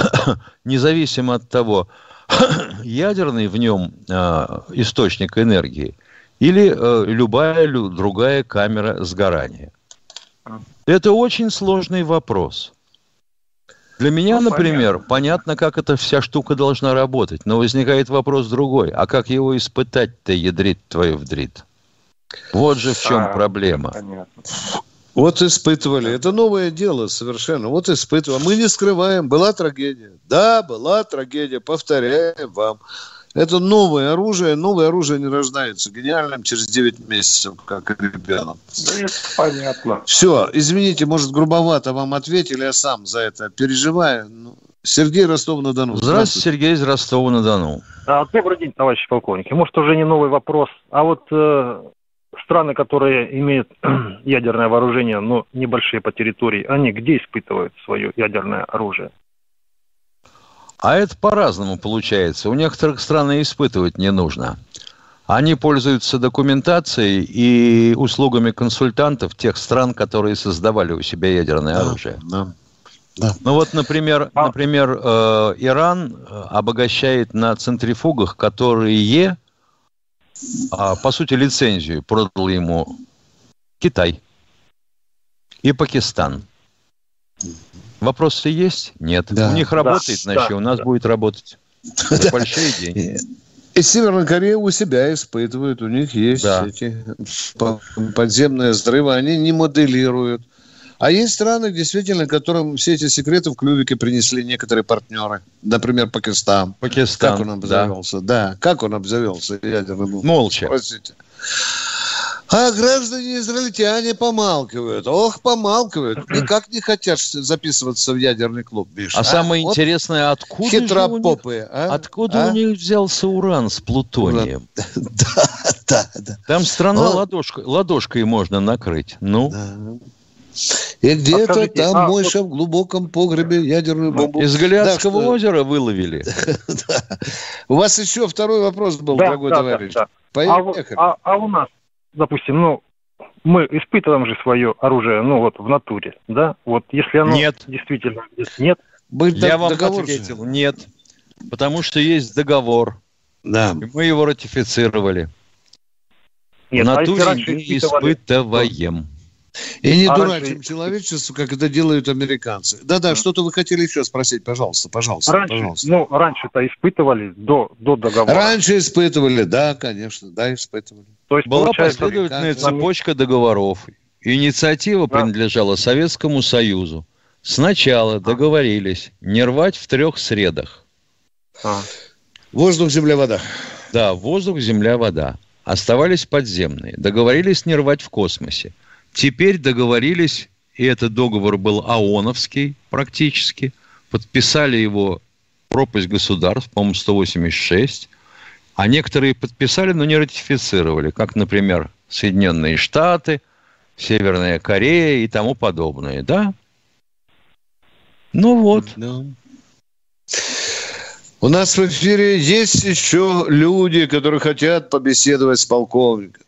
независимо от того, ядерный в нем э, источник энергии – или э, любая лю, другая камера сгорания. Это очень сложный вопрос. Для меня, ну, например, понятно. понятно, как эта вся штука должна работать, но возникает вопрос другой. А как его испытать-то, ядрит твою вдрит? Вот же в чем а, проблема. Понятно. Вот испытывали. Это новое дело совершенно. Вот испытывали. Мы не скрываем. Была трагедия. Да, была трагедия. Повторяем вам. Это новое оружие. Новое оружие не рождается гениальным через 9 месяцев, как ребенок. Да это понятно. Все, извините, может, грубовато вам ответили, я сам за это переживаю. Ну, Сергей Ростов-на-Дону. Здравствуйте, Сергей из Ростова-на-Дону. А, добрый день, товарищи полковники. Может, уже не новый вопрос, а вот э, страны, которые имеют ядерное вооружение, но небольшие по территории, они где испытывают свое ядерное оружие? А это по-разному получается. У некоторых стран и испытывать не нужно. Они пользуются документацией и услугами консультантов тех стран, которые создавали у себя ядерное да, оружие. Да, да. Ну вот, например, а... например э, Иран э, обогащает на центрифугах, которые, э, по сути, лицензию продал ему Китай и Пакистан. Вопросы есть? Нет. Да. У них работает, да, значит, да, у нас да. будет работать. Это большие деньги. И Северная Корея у себя испытывает, у них есть да. эти подземные взрывы, они не моделируют. А есть страны, действительно, которым все эти секреты в клювике принесли некоторые партнеры. Например, Пакистан. Пакистан, Как он обзавелся? Да, да. как он обзавелся ядерным? Молча. Простите. А граждане израильтяне помалкивают. Ох, помалкивают. Никак не хотят записываться в ядерный клуб, Миша. А, а самое вот интересное, откуда хитропопы, них, а? откуда а? у них взялся уран с плутонием? Да, да, да. Там страна вот. ладошкой, ладошкой можно накрыть. Ну. Да. И где-то там а, Мойша вот... в глубоком погребе ядерную бомбу. Из Галиадского да, что... озера выловили. У вас еще второй вопрос был, дорогой товарищ. Поехали. А, а у нас допустим, ну, мы испытываем же свое оружие, ну, вот в натуре, да? Вот если оно нет. действительно нет. Мы Я вам договор ответил, же. нет. Потому что есть договор. Да. И мы его ратифицировали. Нет, в натуре а не испытываем. И не а дурачим раньше... человечество, как это делают американцы. Да-да, что-то вы хотели еще спросить, пожалуйста, пожалуйста. Раньше, пожалуйста. Ну, раньше-то испытывали до, до договора. Раньше испытывали, да, конечно, да, испытывали. То есть, Была последовательная цепочка договоров. Инициатива да. принадлежала Советскому Союзу. Сначала договорились не рвать в трех средах. А. Воздух, земля, вода. Да, воздух, земля, вода. Оставались подземные. Договорились не рвать в космосе. Теперь договорились, и этот договор был ООНовский практически, подписали его пропасть государств, по-моему, 186, а некоторые подписали, но не ратифицировали, как, например, Соединенные Штаты, Северная Корея и тому подобное, да? Ну вот. Да. У нас в эфире есть еще люди, которые хотят побеседовать с полковником.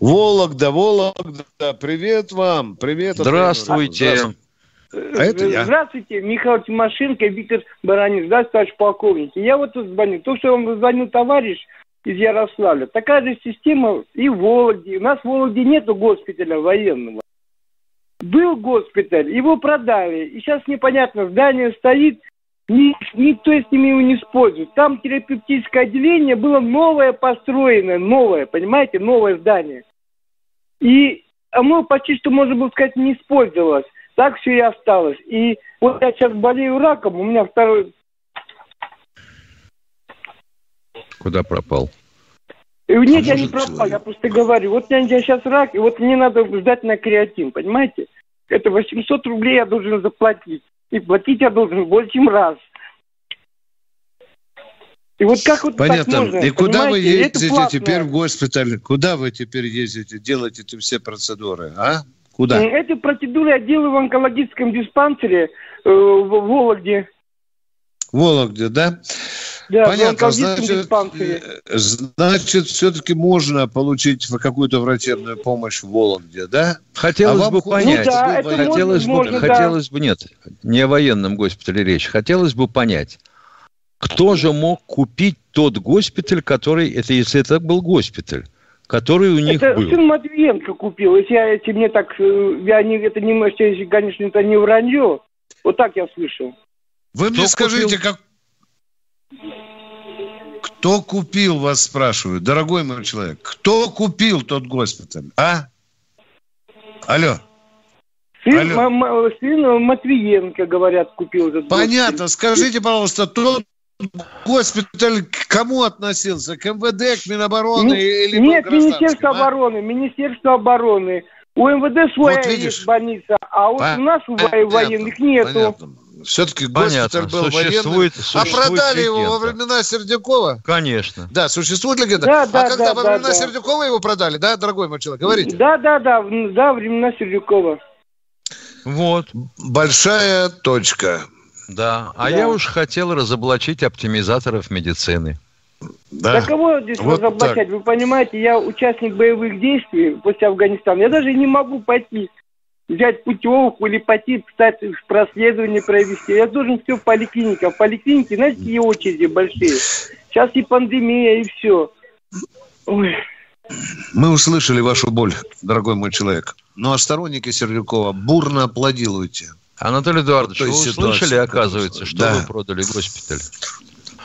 Вологда, Вологда, привет вам, привет. Здравствуйте. Здравствуйте. А это я. Здравствуйте, Михаил Тимошенко, Виктор Баранин. Здравствуйте, товарищ полковник. Я вот тут звоню. То, что вам звонил товарищ из Ярославля, такая же система и в Вологде. У нас в Вологде нету госпиталя военного. Был госпиталь, его продали. И сейчас непонятно, здание стоит, никто с ними его не использует. Там терапевтическое отделение было новое построенное, новое, понимаете, новое здание. И оно почти что, можно было сказать, не использовалось. Так все и осталось. И вот я сейчас болею раком, у меня второй... Куда пропал? И нет, я не пропал, я просто говорю. Вот у меня сейчас рак, и вот мне надо ждать на креатин, понимаете? Это 800 рублей я должен заплатить. И платить я должен 8 раз. И вот как вот Понятно. так можно? И куда вы ездите теперь в госпиталь? Куда вы теперь ездите, делаете эти все процедуры, а? Куда? Эти процедуры я делаю в онкологическом диспансере э, в Вологде. В Вологде, да? Да, Понятно, значит, э, значит, все-таки можно получить какую-то врачебную помощь в Вологде, да? Хотелось а бы понять. Ну, да, это хотелось бы, можно, хотелось да. бы, нет, не о военном госпитале речь. Хотелось бы понять, кто же мог купить тот госпиталь, который, это если это был госпиталь, который у них это был? сын Матвиенко купил. Если, я, если мне так, э, я не, это немножко, конечно, это не вранье. Вот так я слышал. Вы Кто мне скажите, купил? как кто купил, вас спрашивают, дорогой мой человек. Кто купил тот госпиталь, а? Алло. Сын, Алло. сын Матвиенко, говорят, купил этот Понятно. Госпиталь. Скажите, пожалуйста, тот госпиталь к кому относился? К МВД, к Минобороны Ми- или Нет, Министерство а? обороны. Министерство обороны. У МВД своя вот есть больница, а вот у нас у военных нету. Понятно. Все-таки госпиталь был существует, военный. Существует а продали легенда. его во времена Сердюкова? Конечно. Да, существует легенда. Да, да, а когда да, во времена да, Сердюкова его продали, да, дорогой мой человек? Говорите. Да, да, да, да, времена Сердюкова. Вот. Большая точка. Да, а да. я уж хотел разоблачить оптимизаторов медицины. Да. Да кого здесь вот разоблачать? Так. Вы понимаете, я участник боевых действий после Афганистана. Я даже не могу пойти взять путевку или пойти, кстати, проследование провести. Я должен все в поликлиниках. В поликлинике, знаете, какие очереди большие. Сейчас и пандемия, и все. Ой. Мы услышали вашу боль, дорогой мой человек. Ну а сторонники Сердюкова бурно аплодируйте. Анатолий Эдуардович, вы услышали, оказывается, что да. вы продали госпиталь?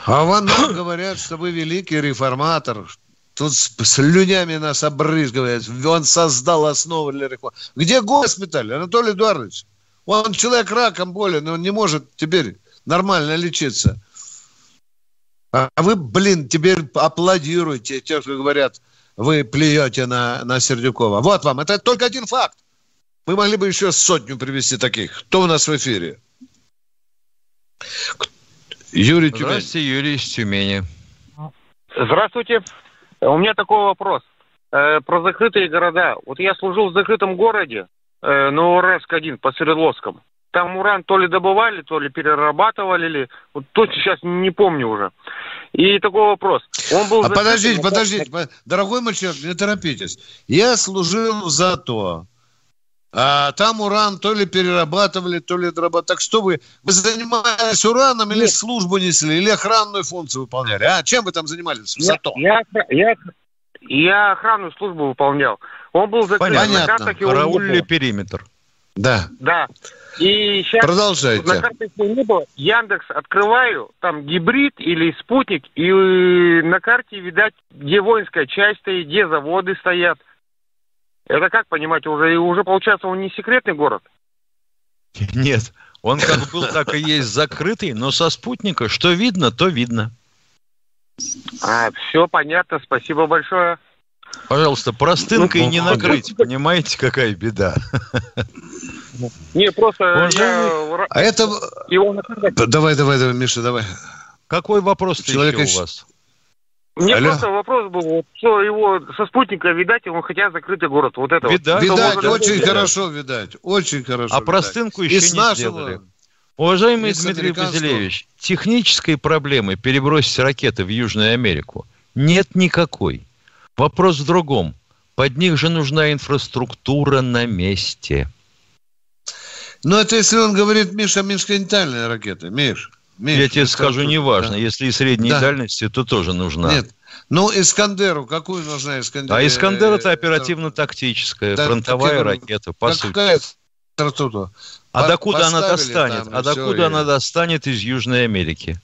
А вам говорят, что вы великий реформатор, Тут с слюнями нас обрызгивает. Он создал основы для рекламы. Где госпиталь, Анатолий Эдуардович? Он человек раком болен, он не может теперь нормально лечиться. А вы, блин, теперь аплодируете, те, кто говорят, вы плюете на, на Сердюкова. Вот вам, это только один факт. Мы могли бы еще сотню привести таких. Кто у нас в эфире? Юрий Тюмень. Здравствуйте, Юрий из Тюмени. Здравствуйте. У меня такой вопрос. Э, про закрытые города. Вот я служил в закрытом городе, э, Новоуральск-1 по Свердловскому. Там уран то ли добывали, то ли перерабатывали, или вот тут сейчас не помню уже. И такой вопрос. Он был а подождите, подождите, дорогой человек, не торопитесь. Я служил за то, а там уран то ли перерабатывали, то ли дорабатывали. Так что вы, вы занимались ураном или Нет. службу несли, или охранную функцию выполняли? А чем вы там занимались? Я, я, я, я охранную службу выполнял. Он был закрыт. Понятно. Караульный периметр. Да. Да. И сейчас Продолжайте. на карте не было. Яндекс открываю, там гибрид или спутник, и на карте видать, где воинская часть стоит, где заводы стоят – это как понимать, уже, уже получается он не секретный город? Нет, он как был, так и есть закрытый, но со спутника что видно, то видно. А, все понятно, спасибо большое. Пожалуйста, простынкой ну, не накрыть, понимаете, какая беда. Не, просто я... А это... Его... Давай, давай, давай, Миша, давай. Какой вопрос Человек у вас? Мне Алло. просто вопрос был, вот, что его со спутника видать, он хотя закрытый город. Вот это видать, вот. видать очень видать. хорошо видать, очень хорошо. А простынку еще И не нашего... сделали. Уважаемый Дмитрий Базилевич, технической проблемы перебросить ракеты в Южную Америку нет никакой. Вопрос в другом. Под них же нужна инфраструктура на месте. Ну, это если он говорит, Миша, межконтинентальные ракеты. Миш, Миш, Я тебе скажу, неважно. Да. Если и средней да. дальности, то тоже нужна. Нет. Ну, Искандеру, какую нужна Искандер? А Искандер это оперативно-тактическая, да, фронтовая так, ракета, по какая сути. А докуда она достанет? Там, а докуда она достанет из Южной Америки?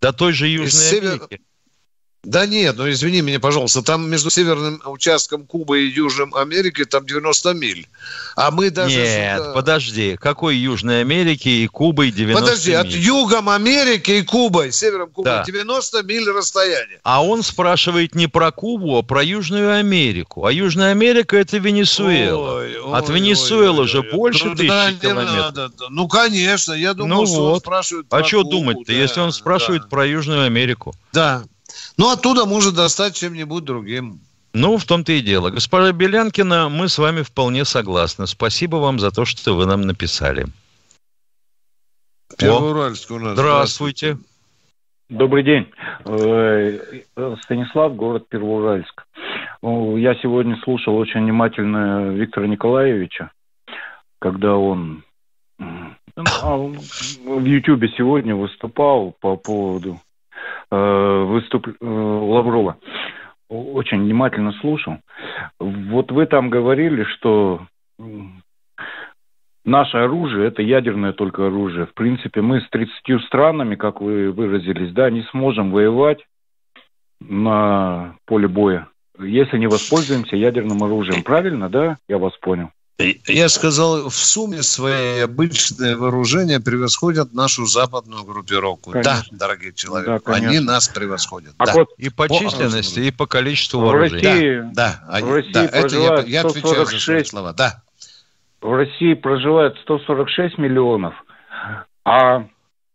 До той же Южной из Америки. Север... Да нет, ну извини меня, пожалуйста, там между северным участком Кубы и Южной Америки там 90 миль. А мы даже... Нет, сюда... подожди, какой Южной Америки и Кубой 90 подожди, миль? Подожди, от югом Америки и Кубой, севером Кубы да. 90 миль расстояние. А он спрашивает не про Кубу, а про Южную Америку. А Южная Америка это Венесуэла. Ой, ой, от Венесуэлы ой, же ой, больше тысячи да, километров. Надо. Ну, конечно, я думал, ну что вот. он спрашивает А что думать-то, да, если он спрашивает да. про Южную Америку? Да. Ну, оттуда может достать чем-нибудь другим. Ну, в том-то и дело. Госпожа Белянкина, мы с вами вполне согласны. Спасибо вам за то, что вы нам написали. Первоуральск у нас. Здравствуйте. Добрый день. Э, Станислав, город Первоуральск. Я сегодня слушал очень внимательно Виктора Николаевича, когда он а, в Ютьюбе сегодня выступал по поводу Э, выступ... Э, Лаврова. Очень внимательно слушал. Вот вы там говорили, что наше оружие – это ядерное только оружие. В принципе, мы с 30 странами, как вы выразились, да, не сможем воевать на поле боя, если не воспользуемся ядерным оружием. Правильно, да? Я вас понял. Я сказал, в сумме свои обычные вооружения превосходят нашу западную группировку. Конечно. Да, дорогие человек, да, они нас превосходят. А да. вот и по, по численности, и по количеству вооружений. России, да, да, они, в России да, это я, я 146, слова. Да. В России проживает 146 миллионов, а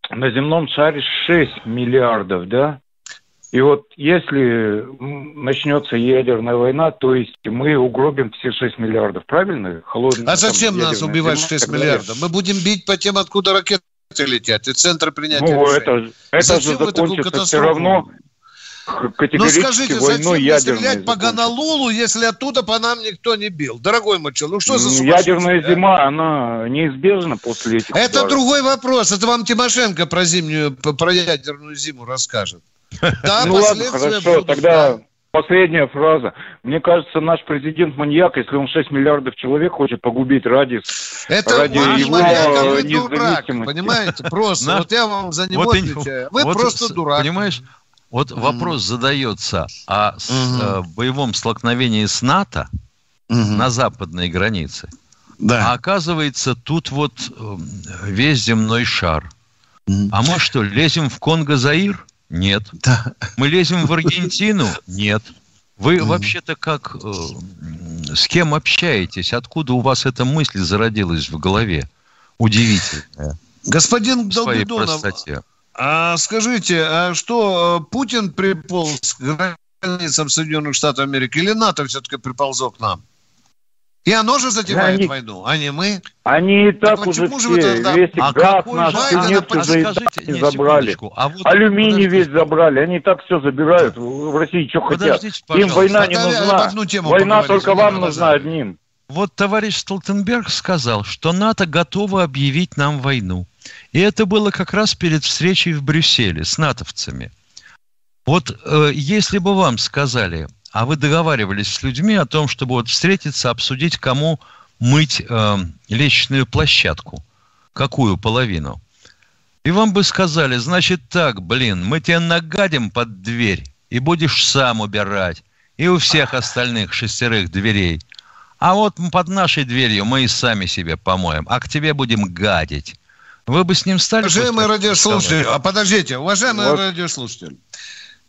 на земном шаре 6 миллиардов, да? И вот если начнется ядерная война, то есть мы угробим все 6 миллиардов, правильно? Холодный, а зачем нас убивать 6 миллиардов? Мы будем бить по тем, откуда ракеты летят, и центры принятия ну, решений. Это, это же закончится все равно ну скажите, зачем стрелять по Гонолулу, если оттуда по нам никто не бил? Дорогой мой человек, ну что за Ядерная а? зима, она неизбежна после этих Это ударов. другой вопрос. Это вам Тимошенко про зимнюю, про ядерную зиму расскажет. Да, ну ладно, хорошо, тогда последняя фраза. Мне кажется, наш президент маньяк, если он 6 миллиардов человек хочет погубить ради, Это ради его маньяк, а дурак, понимаете? Просто, вот я вам за него вот, отвечаю. Вы вот, просто дурак. Понимаешь, вот mm. вопрос задается о mm-hmm. э, боевом столкновении с НАТО mm-hmm. на западной границе. Да. А оказывается, тут вот э, весь земной шар. Mm-hmm. А мы что, лезем в Конго-Заир? Нет. Да. Мы лезем в Аргентину? Нет. Вы mm. вообще-то как, э, с кем общаетесь? Откуда у вас эта мысль зародилась в голове? Удивительная. Господин Долгидонов, а скажите, а что, э, Путин приполз к границам Соединенных Штатов Америки или НАТО все-таки приползло к нам? И оно же затевает они, войну, а не мы. Они и так, так уже все, тогда... весь а газ наш, нефть уже забрали. А вот, Алюминий подождите. весь забрали, они так все забирают. В России что хотят. Им война не нужна. Война только вам нужна одним. Вот товарищ Столтенберг сказал, что НАТО готово объявить нам войну. И это было как раз перед встречей в Брюсселе с натовцами. Вот э, если бы вам сказали, а вы договаривались с людьми о том, чтобы вот встретиться, обсудить, кому мыть э, лестничную площадку, какую половину. И вам бы сказали, значит так, блин, мы тебе нагадим под дверь и будешь сам убирать. И у всех остальных шестерых дверей. А вот под нашей дверью мы и сами себе помоем, а к тебе будем гадить. Вы бы с ним стали... Уважаемый радиослушатель, а подождите, уважаемый вот. радиослушатель,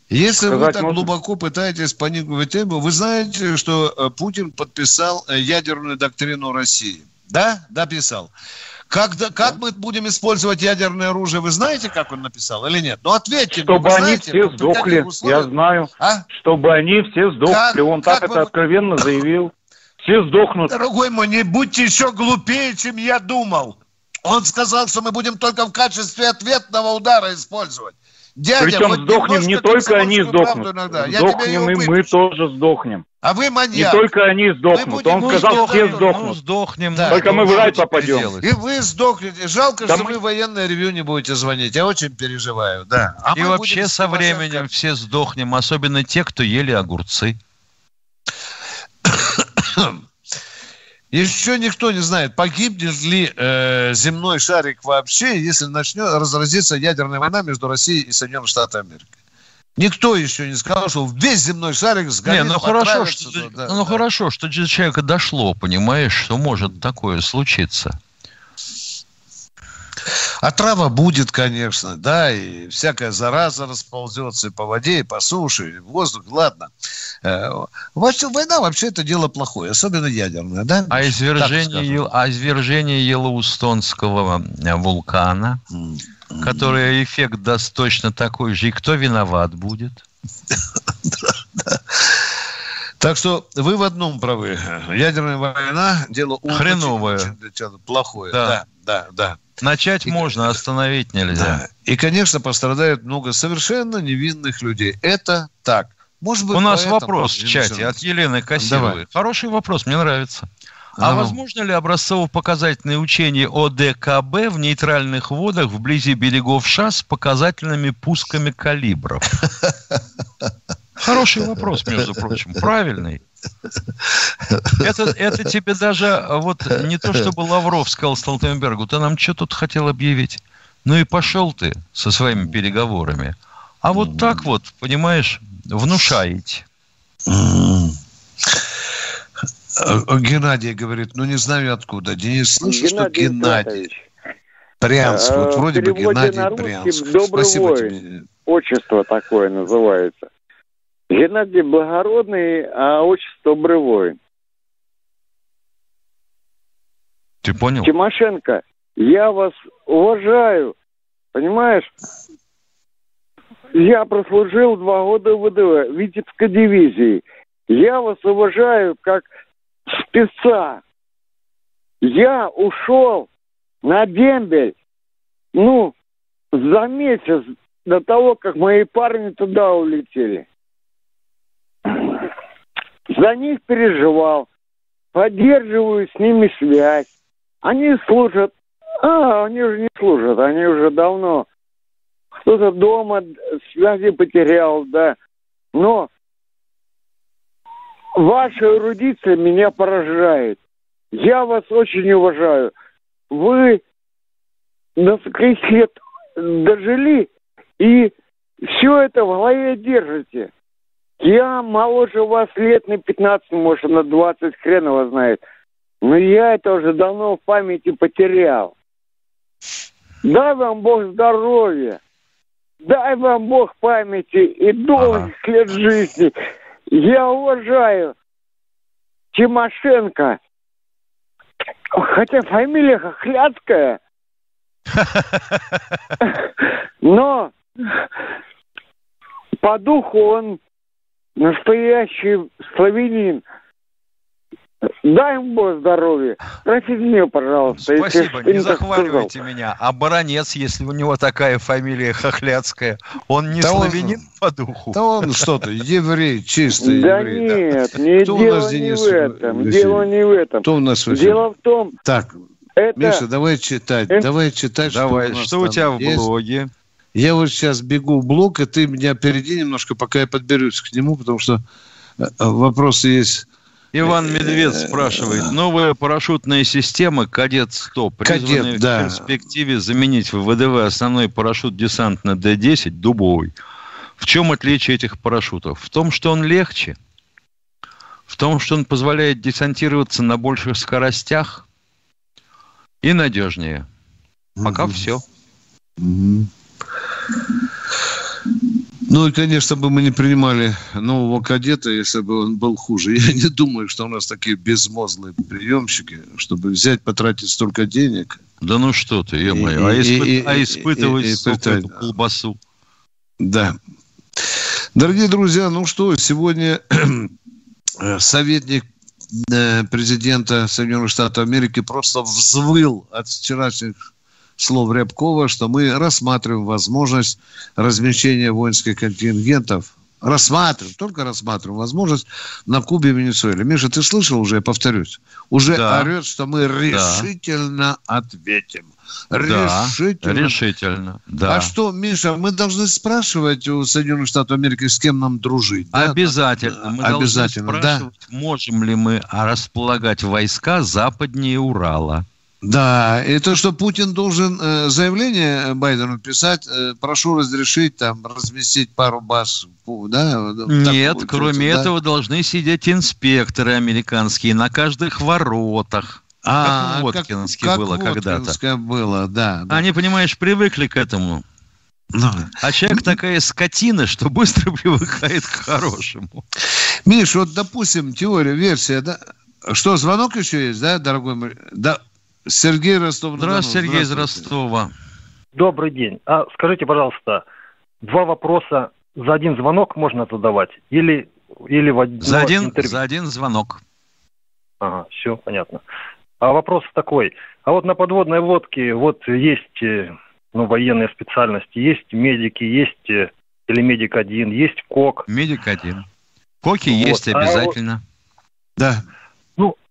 если Сказать вы так можно? глубоко пытаетесь поникнуть тему, вы знаете, что э, Путин подписал э, ядерную доктрину России. Да? Да, писал. Как, как мы будем использовать ядерное оружие, вы знаете, как он написал или нет? Ну, ответьте. Чтобы они знаете, все сдохли, я знаю. А? Чтобы они все сдохли. Как, он как так вы... это откровенно заявил. Все сдохнут. Дорогой мой, не будьте еще глупее, чем я думал. Он сказал, что мы будем только в качестве ответного удара использовать. Дядя, Причем сдохнем не только они сдохнут. Сдохнем и мы тоже сдохнем. А вы маньяк. Не только они сдохнут. Он сказал, сдохнем, все сдохнут. Ну, сдохнем. Да. Только мы в рай попадем. И вы сдохнете. Жалко, да что мы... вы военное ревью не будете звонить. Я очень переживаю, да. А и вообще со временем все сдохнем, особенно те, кто ели огурцы. Еще никто не знает, погибнет ли э, земной шарик вообще, если начнет разразиться ядерная война между Россией и Соединенными Штатами Америки. Никто еще не сказал, что весь земной шарик сгорит. Не, ну хорошо, что, да, ну да. хорошо, что до человека дошло, понимаешь, что может такое случиться. Отрава а будет, конечно, да, и всякая зараза расползется и по воде, и по суше, и в воздух, ладно. Э, война вообще это дело плохое, особенно ядерная, да? А извержение, а извержение Йеллоустонского э, вулкана, mm-hmm. который эффект даст точно такой же, и кто виноват будет? Так что вы в одном правы. Ядерная война – дело Хреновое. Очень, плохое. Да, да, да. да. Начать и, можно, остановить нельзя. Да. И, конечно, пострадает много совершенно невинных людей. Это так. Может быть, У нас вопрос в чате от Елены Кассировой. Давай. Хороший вопрос, мне нравится. А, а возможно ли образцово-показательные учения ОДКБ в нейтральных водах вблизи берегов США с показательными пусками калибров? Хороший вопрос, между прочим, правильный. Это, это тебе даже вот не то, чтобы Лавров сказал Столтенбергу, ты нам что тут хотел объявить? Ну и пошел ты со своими переговорами. А вот так вот, понимаешь, внушаете. Геннадий говорит, ну не знаю откуда. Денис, слышишь, что Геннадий? Брянск, вот э, вроде бы Геннадий Брянск. Добрый Спасибо воин. тебе. Отчество такое называется. Геннадий благородный, а отчество добрый воин. Ты понял? Тимошенко, я вас уважаю, понимаешь? Я прослужил два года в ВДВ, Витебской дивизии. Я вас уважаю как спеца. Я ушел на дембель, ну, за месяц до того, как мои парни туда улетели. За них переживал, поддерживаю с ними связь. Они служат, а, они уже не служат, они уже давно. Кто-то дома связи потерял, да. Но ваша эрудиция меня поражает. Я вас очень уважаю. Вы на своих лет дожили и все это в голове держите. Я моложе вас лет на 15, может, на 20, хрен его знает. Но я это уже давно в памяти потерял. Дай вам Бог здоровья. Дай вам Бог памяти и долгих ага. лет жизни. Я уважаю Тимошенко. Хотя фамилия Хохляцкая. Но по духу он настоящий славянин. Дай ему Бог здоровья. Простите меня, пожалуйста. Спасибо, не захваливайте меня. А баронец, если у него такая фамилия хохляцкая, он не да славянин он, по духу? Да он что-то, еврей, чистый да еврей. Нет, да. не Кто дело не в этом. Василий? Дело не в этом. Кто у нас в Дело в том... Так, это... Миша, давай читать. Давай читать, давай, что, у, что у тебя в блоге? Я вот сейчас бегу в блог, и ты меня впереди немножко, пока я подберусь к нему, потому что э, вопросы есть. Иван Медведь спрашивает. Новая парашютная система «Кадет-100» призванная Кадет, да. в перспективе заменить в ВДВ основной парашют десантно Д-10 дубовый. В чем отличие этих парашютов? В том, что он легче, в том, что он позволяет десантироваться на больших скоростях и надежнее. Пока mm-hmm. все. Mm-hmm. Ну и, конечно, бы мы не принимали нового кадета, если бы он был хуже. Я не думаю, что у нас такие безмозглые приемщики, чтобы взять, потратить столько денег. Да ну что ты, ё-моё, а, испы... а испытывать и, и, и, эту колбасу. Да. Дорогие друзья, ну что, сегодня советник э, президента Соединенных Штатов Америки просто взвыл от вчерашних слов Рябкова, что мы рассматриваем возможность размещения воинских контингентов рассматриваем, только рассматриваем возможность на Кубе и Венесуэле. Миша, ты слышал уже, я повторюсь, уже да. орет, что мы решительно да. ответим. Решительно. Да, решительно, да. А что, Миша, мы должны спрашивать у Соединенных Штатов Америки, с кем нам дружить? Да? Обязательно. Мы Обязательно, должны спрашивать, да. можем ли мы располагать войска западнее Урала. Да, и то, что Путин должен э, заявление Байдену писать, э, прошу разрешить там разместить пару баз, да? Нет, кроме да? этого должны сидеть инспекторы американские на каждых воротах. А, как в Воткинске как, было когда-то. было, да, да. Они, понимаешь, привыкли к этому. Ну, а человек такая скотина, что быстро привыкает к хорошему. Миш, вот, допустим, теория, версия, да? Что, звонок еще есть, да, дорогой мой? Да, Сергей Ростов. Здравствуйте, Сергей из Ростова. Добрый день. А скажите, пожалуйста, два вопроса за один звонок можно задавать? Или, или в один, за, один, интервью? за один звонок. Ага, все, понятно. А вопрос такой. А вот на подводной лодке вот есть э, ну, военные специальности, есть медики, есть э, или медик один, есть кок. Медик один. Коки вот. есть обязательно. А вот, да.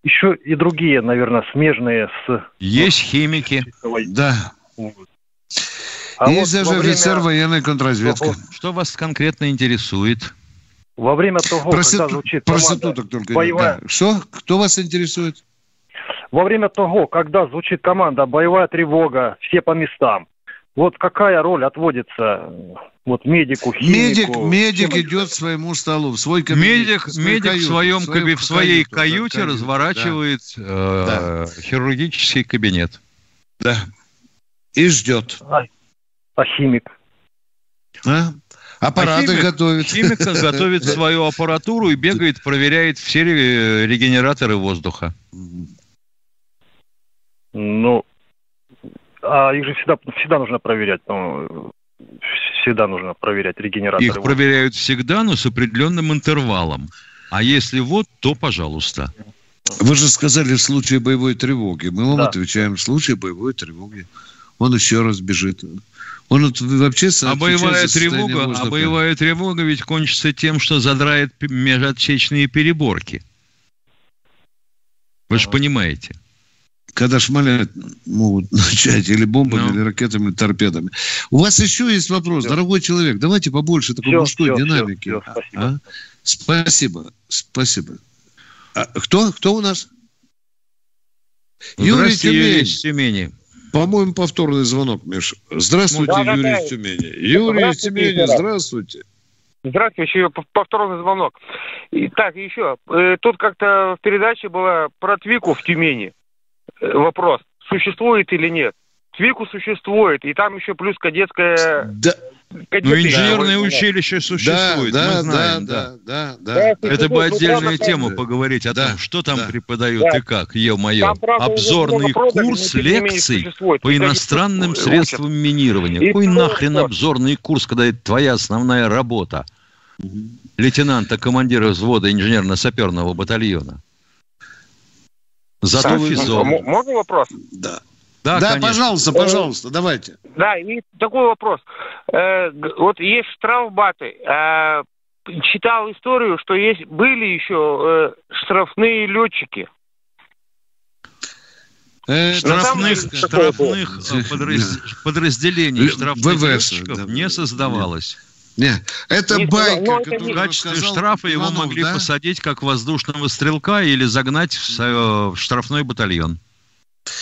Еще и другие, наверное, смежные с... Есть химики. Да. А Есть вот даже время... офицер военной контрразведки. Что вас конкретно интересует? Во время того, Проститу... когда звучит Проституток только боевая... да. Что? Кто вас интересует? Во время того, когда звучит команда «боевая тревога», все по местам, вот какая роль отводится вот медику, химику? Медик, медик идет к своему столу, в свой кабинет. Медик, в медик каюту, в, своем, в, своем, в своей каюту, каюте да, разворачивает да. Э, да. хирургический кабинет. Да. И ждет. А, а химик? А? Аппараты а химик, готовит. Химик готовит свою аппаратуру и бегает, проверяет все регенераторы воздуха. Ну, а их же всегда, всегда нужно проверять. Ну, всегда нужно проверять регенераторы. Их проверяют всегда, но с определенным интервалом. А если вот, то пожалуйста. Вы же сказали в случае боевой тревоги. Мы вам да. отвечаем в случае боевой тревоги. Он еще раз бежит. Он вот вообще а боевая тревога, а боевая тревога ведь кончится тем, что задрает межотсечные переборки. Вы же понимаете когда шмалят могут начать или бомбами, no. Ну. или ракетами, или торпедами. У вас еще есть вопрос, все. дорогой человек. Давайте побольше такой все, мужской все, динамики. Все, все, спасибо. А? спасибо. Спасибо. А, кто? Кто у нас? Юрий Тюмень. Тюмени. По-моему, повторный звонок, Миш. Здравствуйте, да, Юрий да, из Тюмени. Юрий из Тюмени, здравствуйте. Здравствуйте, еще повторный звонок. И, так, еще. Э, тут как-то в передаче была про Твику в Тюмени. Э, вопрос, существует или нет. ТВИКу существует, и там еще плюс кадетская... Да. Кадеты, ну, инженерное да, училище существует, да, мы знаем, да. да, да, да. да. Это бы отдельная тема поговорить о да, том, что там да. преподают да. и как, е-мое. Обзорный курс лекций по иностранным средствам минирования. И Какой нахрен обзорный курс, когда это твоя основная работа? Лейтенанта, командира взвода инженерно-саперного батальона. Зато вы Можно вопрос? Да. Да, да пожалуйста, пожалуйста, давайте. Да, и такой вопрос. Э, вот есть штрафбаты. Э, читал историю, что есть были еще э, штрафные летчики. штрафных штрафных подраз... подразделений штрафных ВВС, летчиков да, не создавалось. Нет, это не байка. Это в качестве штрафа Иванов, его могли да? посадить как воздушного стрелка или загнать в, э, в штрафной батальон.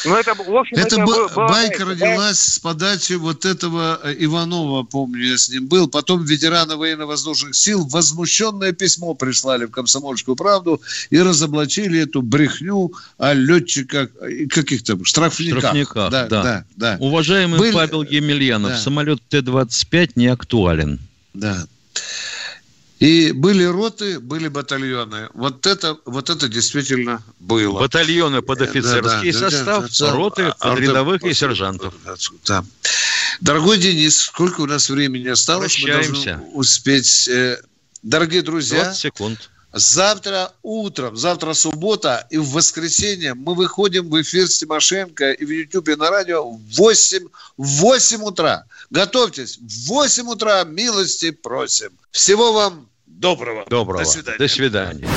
Ну, это, в общем, это, это была, байка родилась с подачи вот этого э, Иванова, помню, я с ним был. Потом ветераны военно-воздушных сил возмущенное письмо прислали в «Комсомольскую правду» и разоблачили эту брехню о летчиках, каких-то штрафниках. Штрафниках, да. да. да, да. Уважаемый Были... Павел Емельянов, да. самолет Т-25 не актуален. Да. И были роты, были батальоны. Вот это, вот это действительно было. Батальоны под офицерский да, да, состав, да, да, роты а, под рядовых и сержантов. Да. Дорогой Денис, сколько у нас времени осталось? Прощаемся. Мы успеть. Э, дорогие друзья, 20 секунд. Завтра утром, завтра суббота, и в воскресенье мы выходим в эфир с Тимошенко и в Ютубе на радио в 8, в 8 утра. Готовьтесь, в 8 утра милости просим. Всего вам доброго. Доброго. До свидания. До свидания.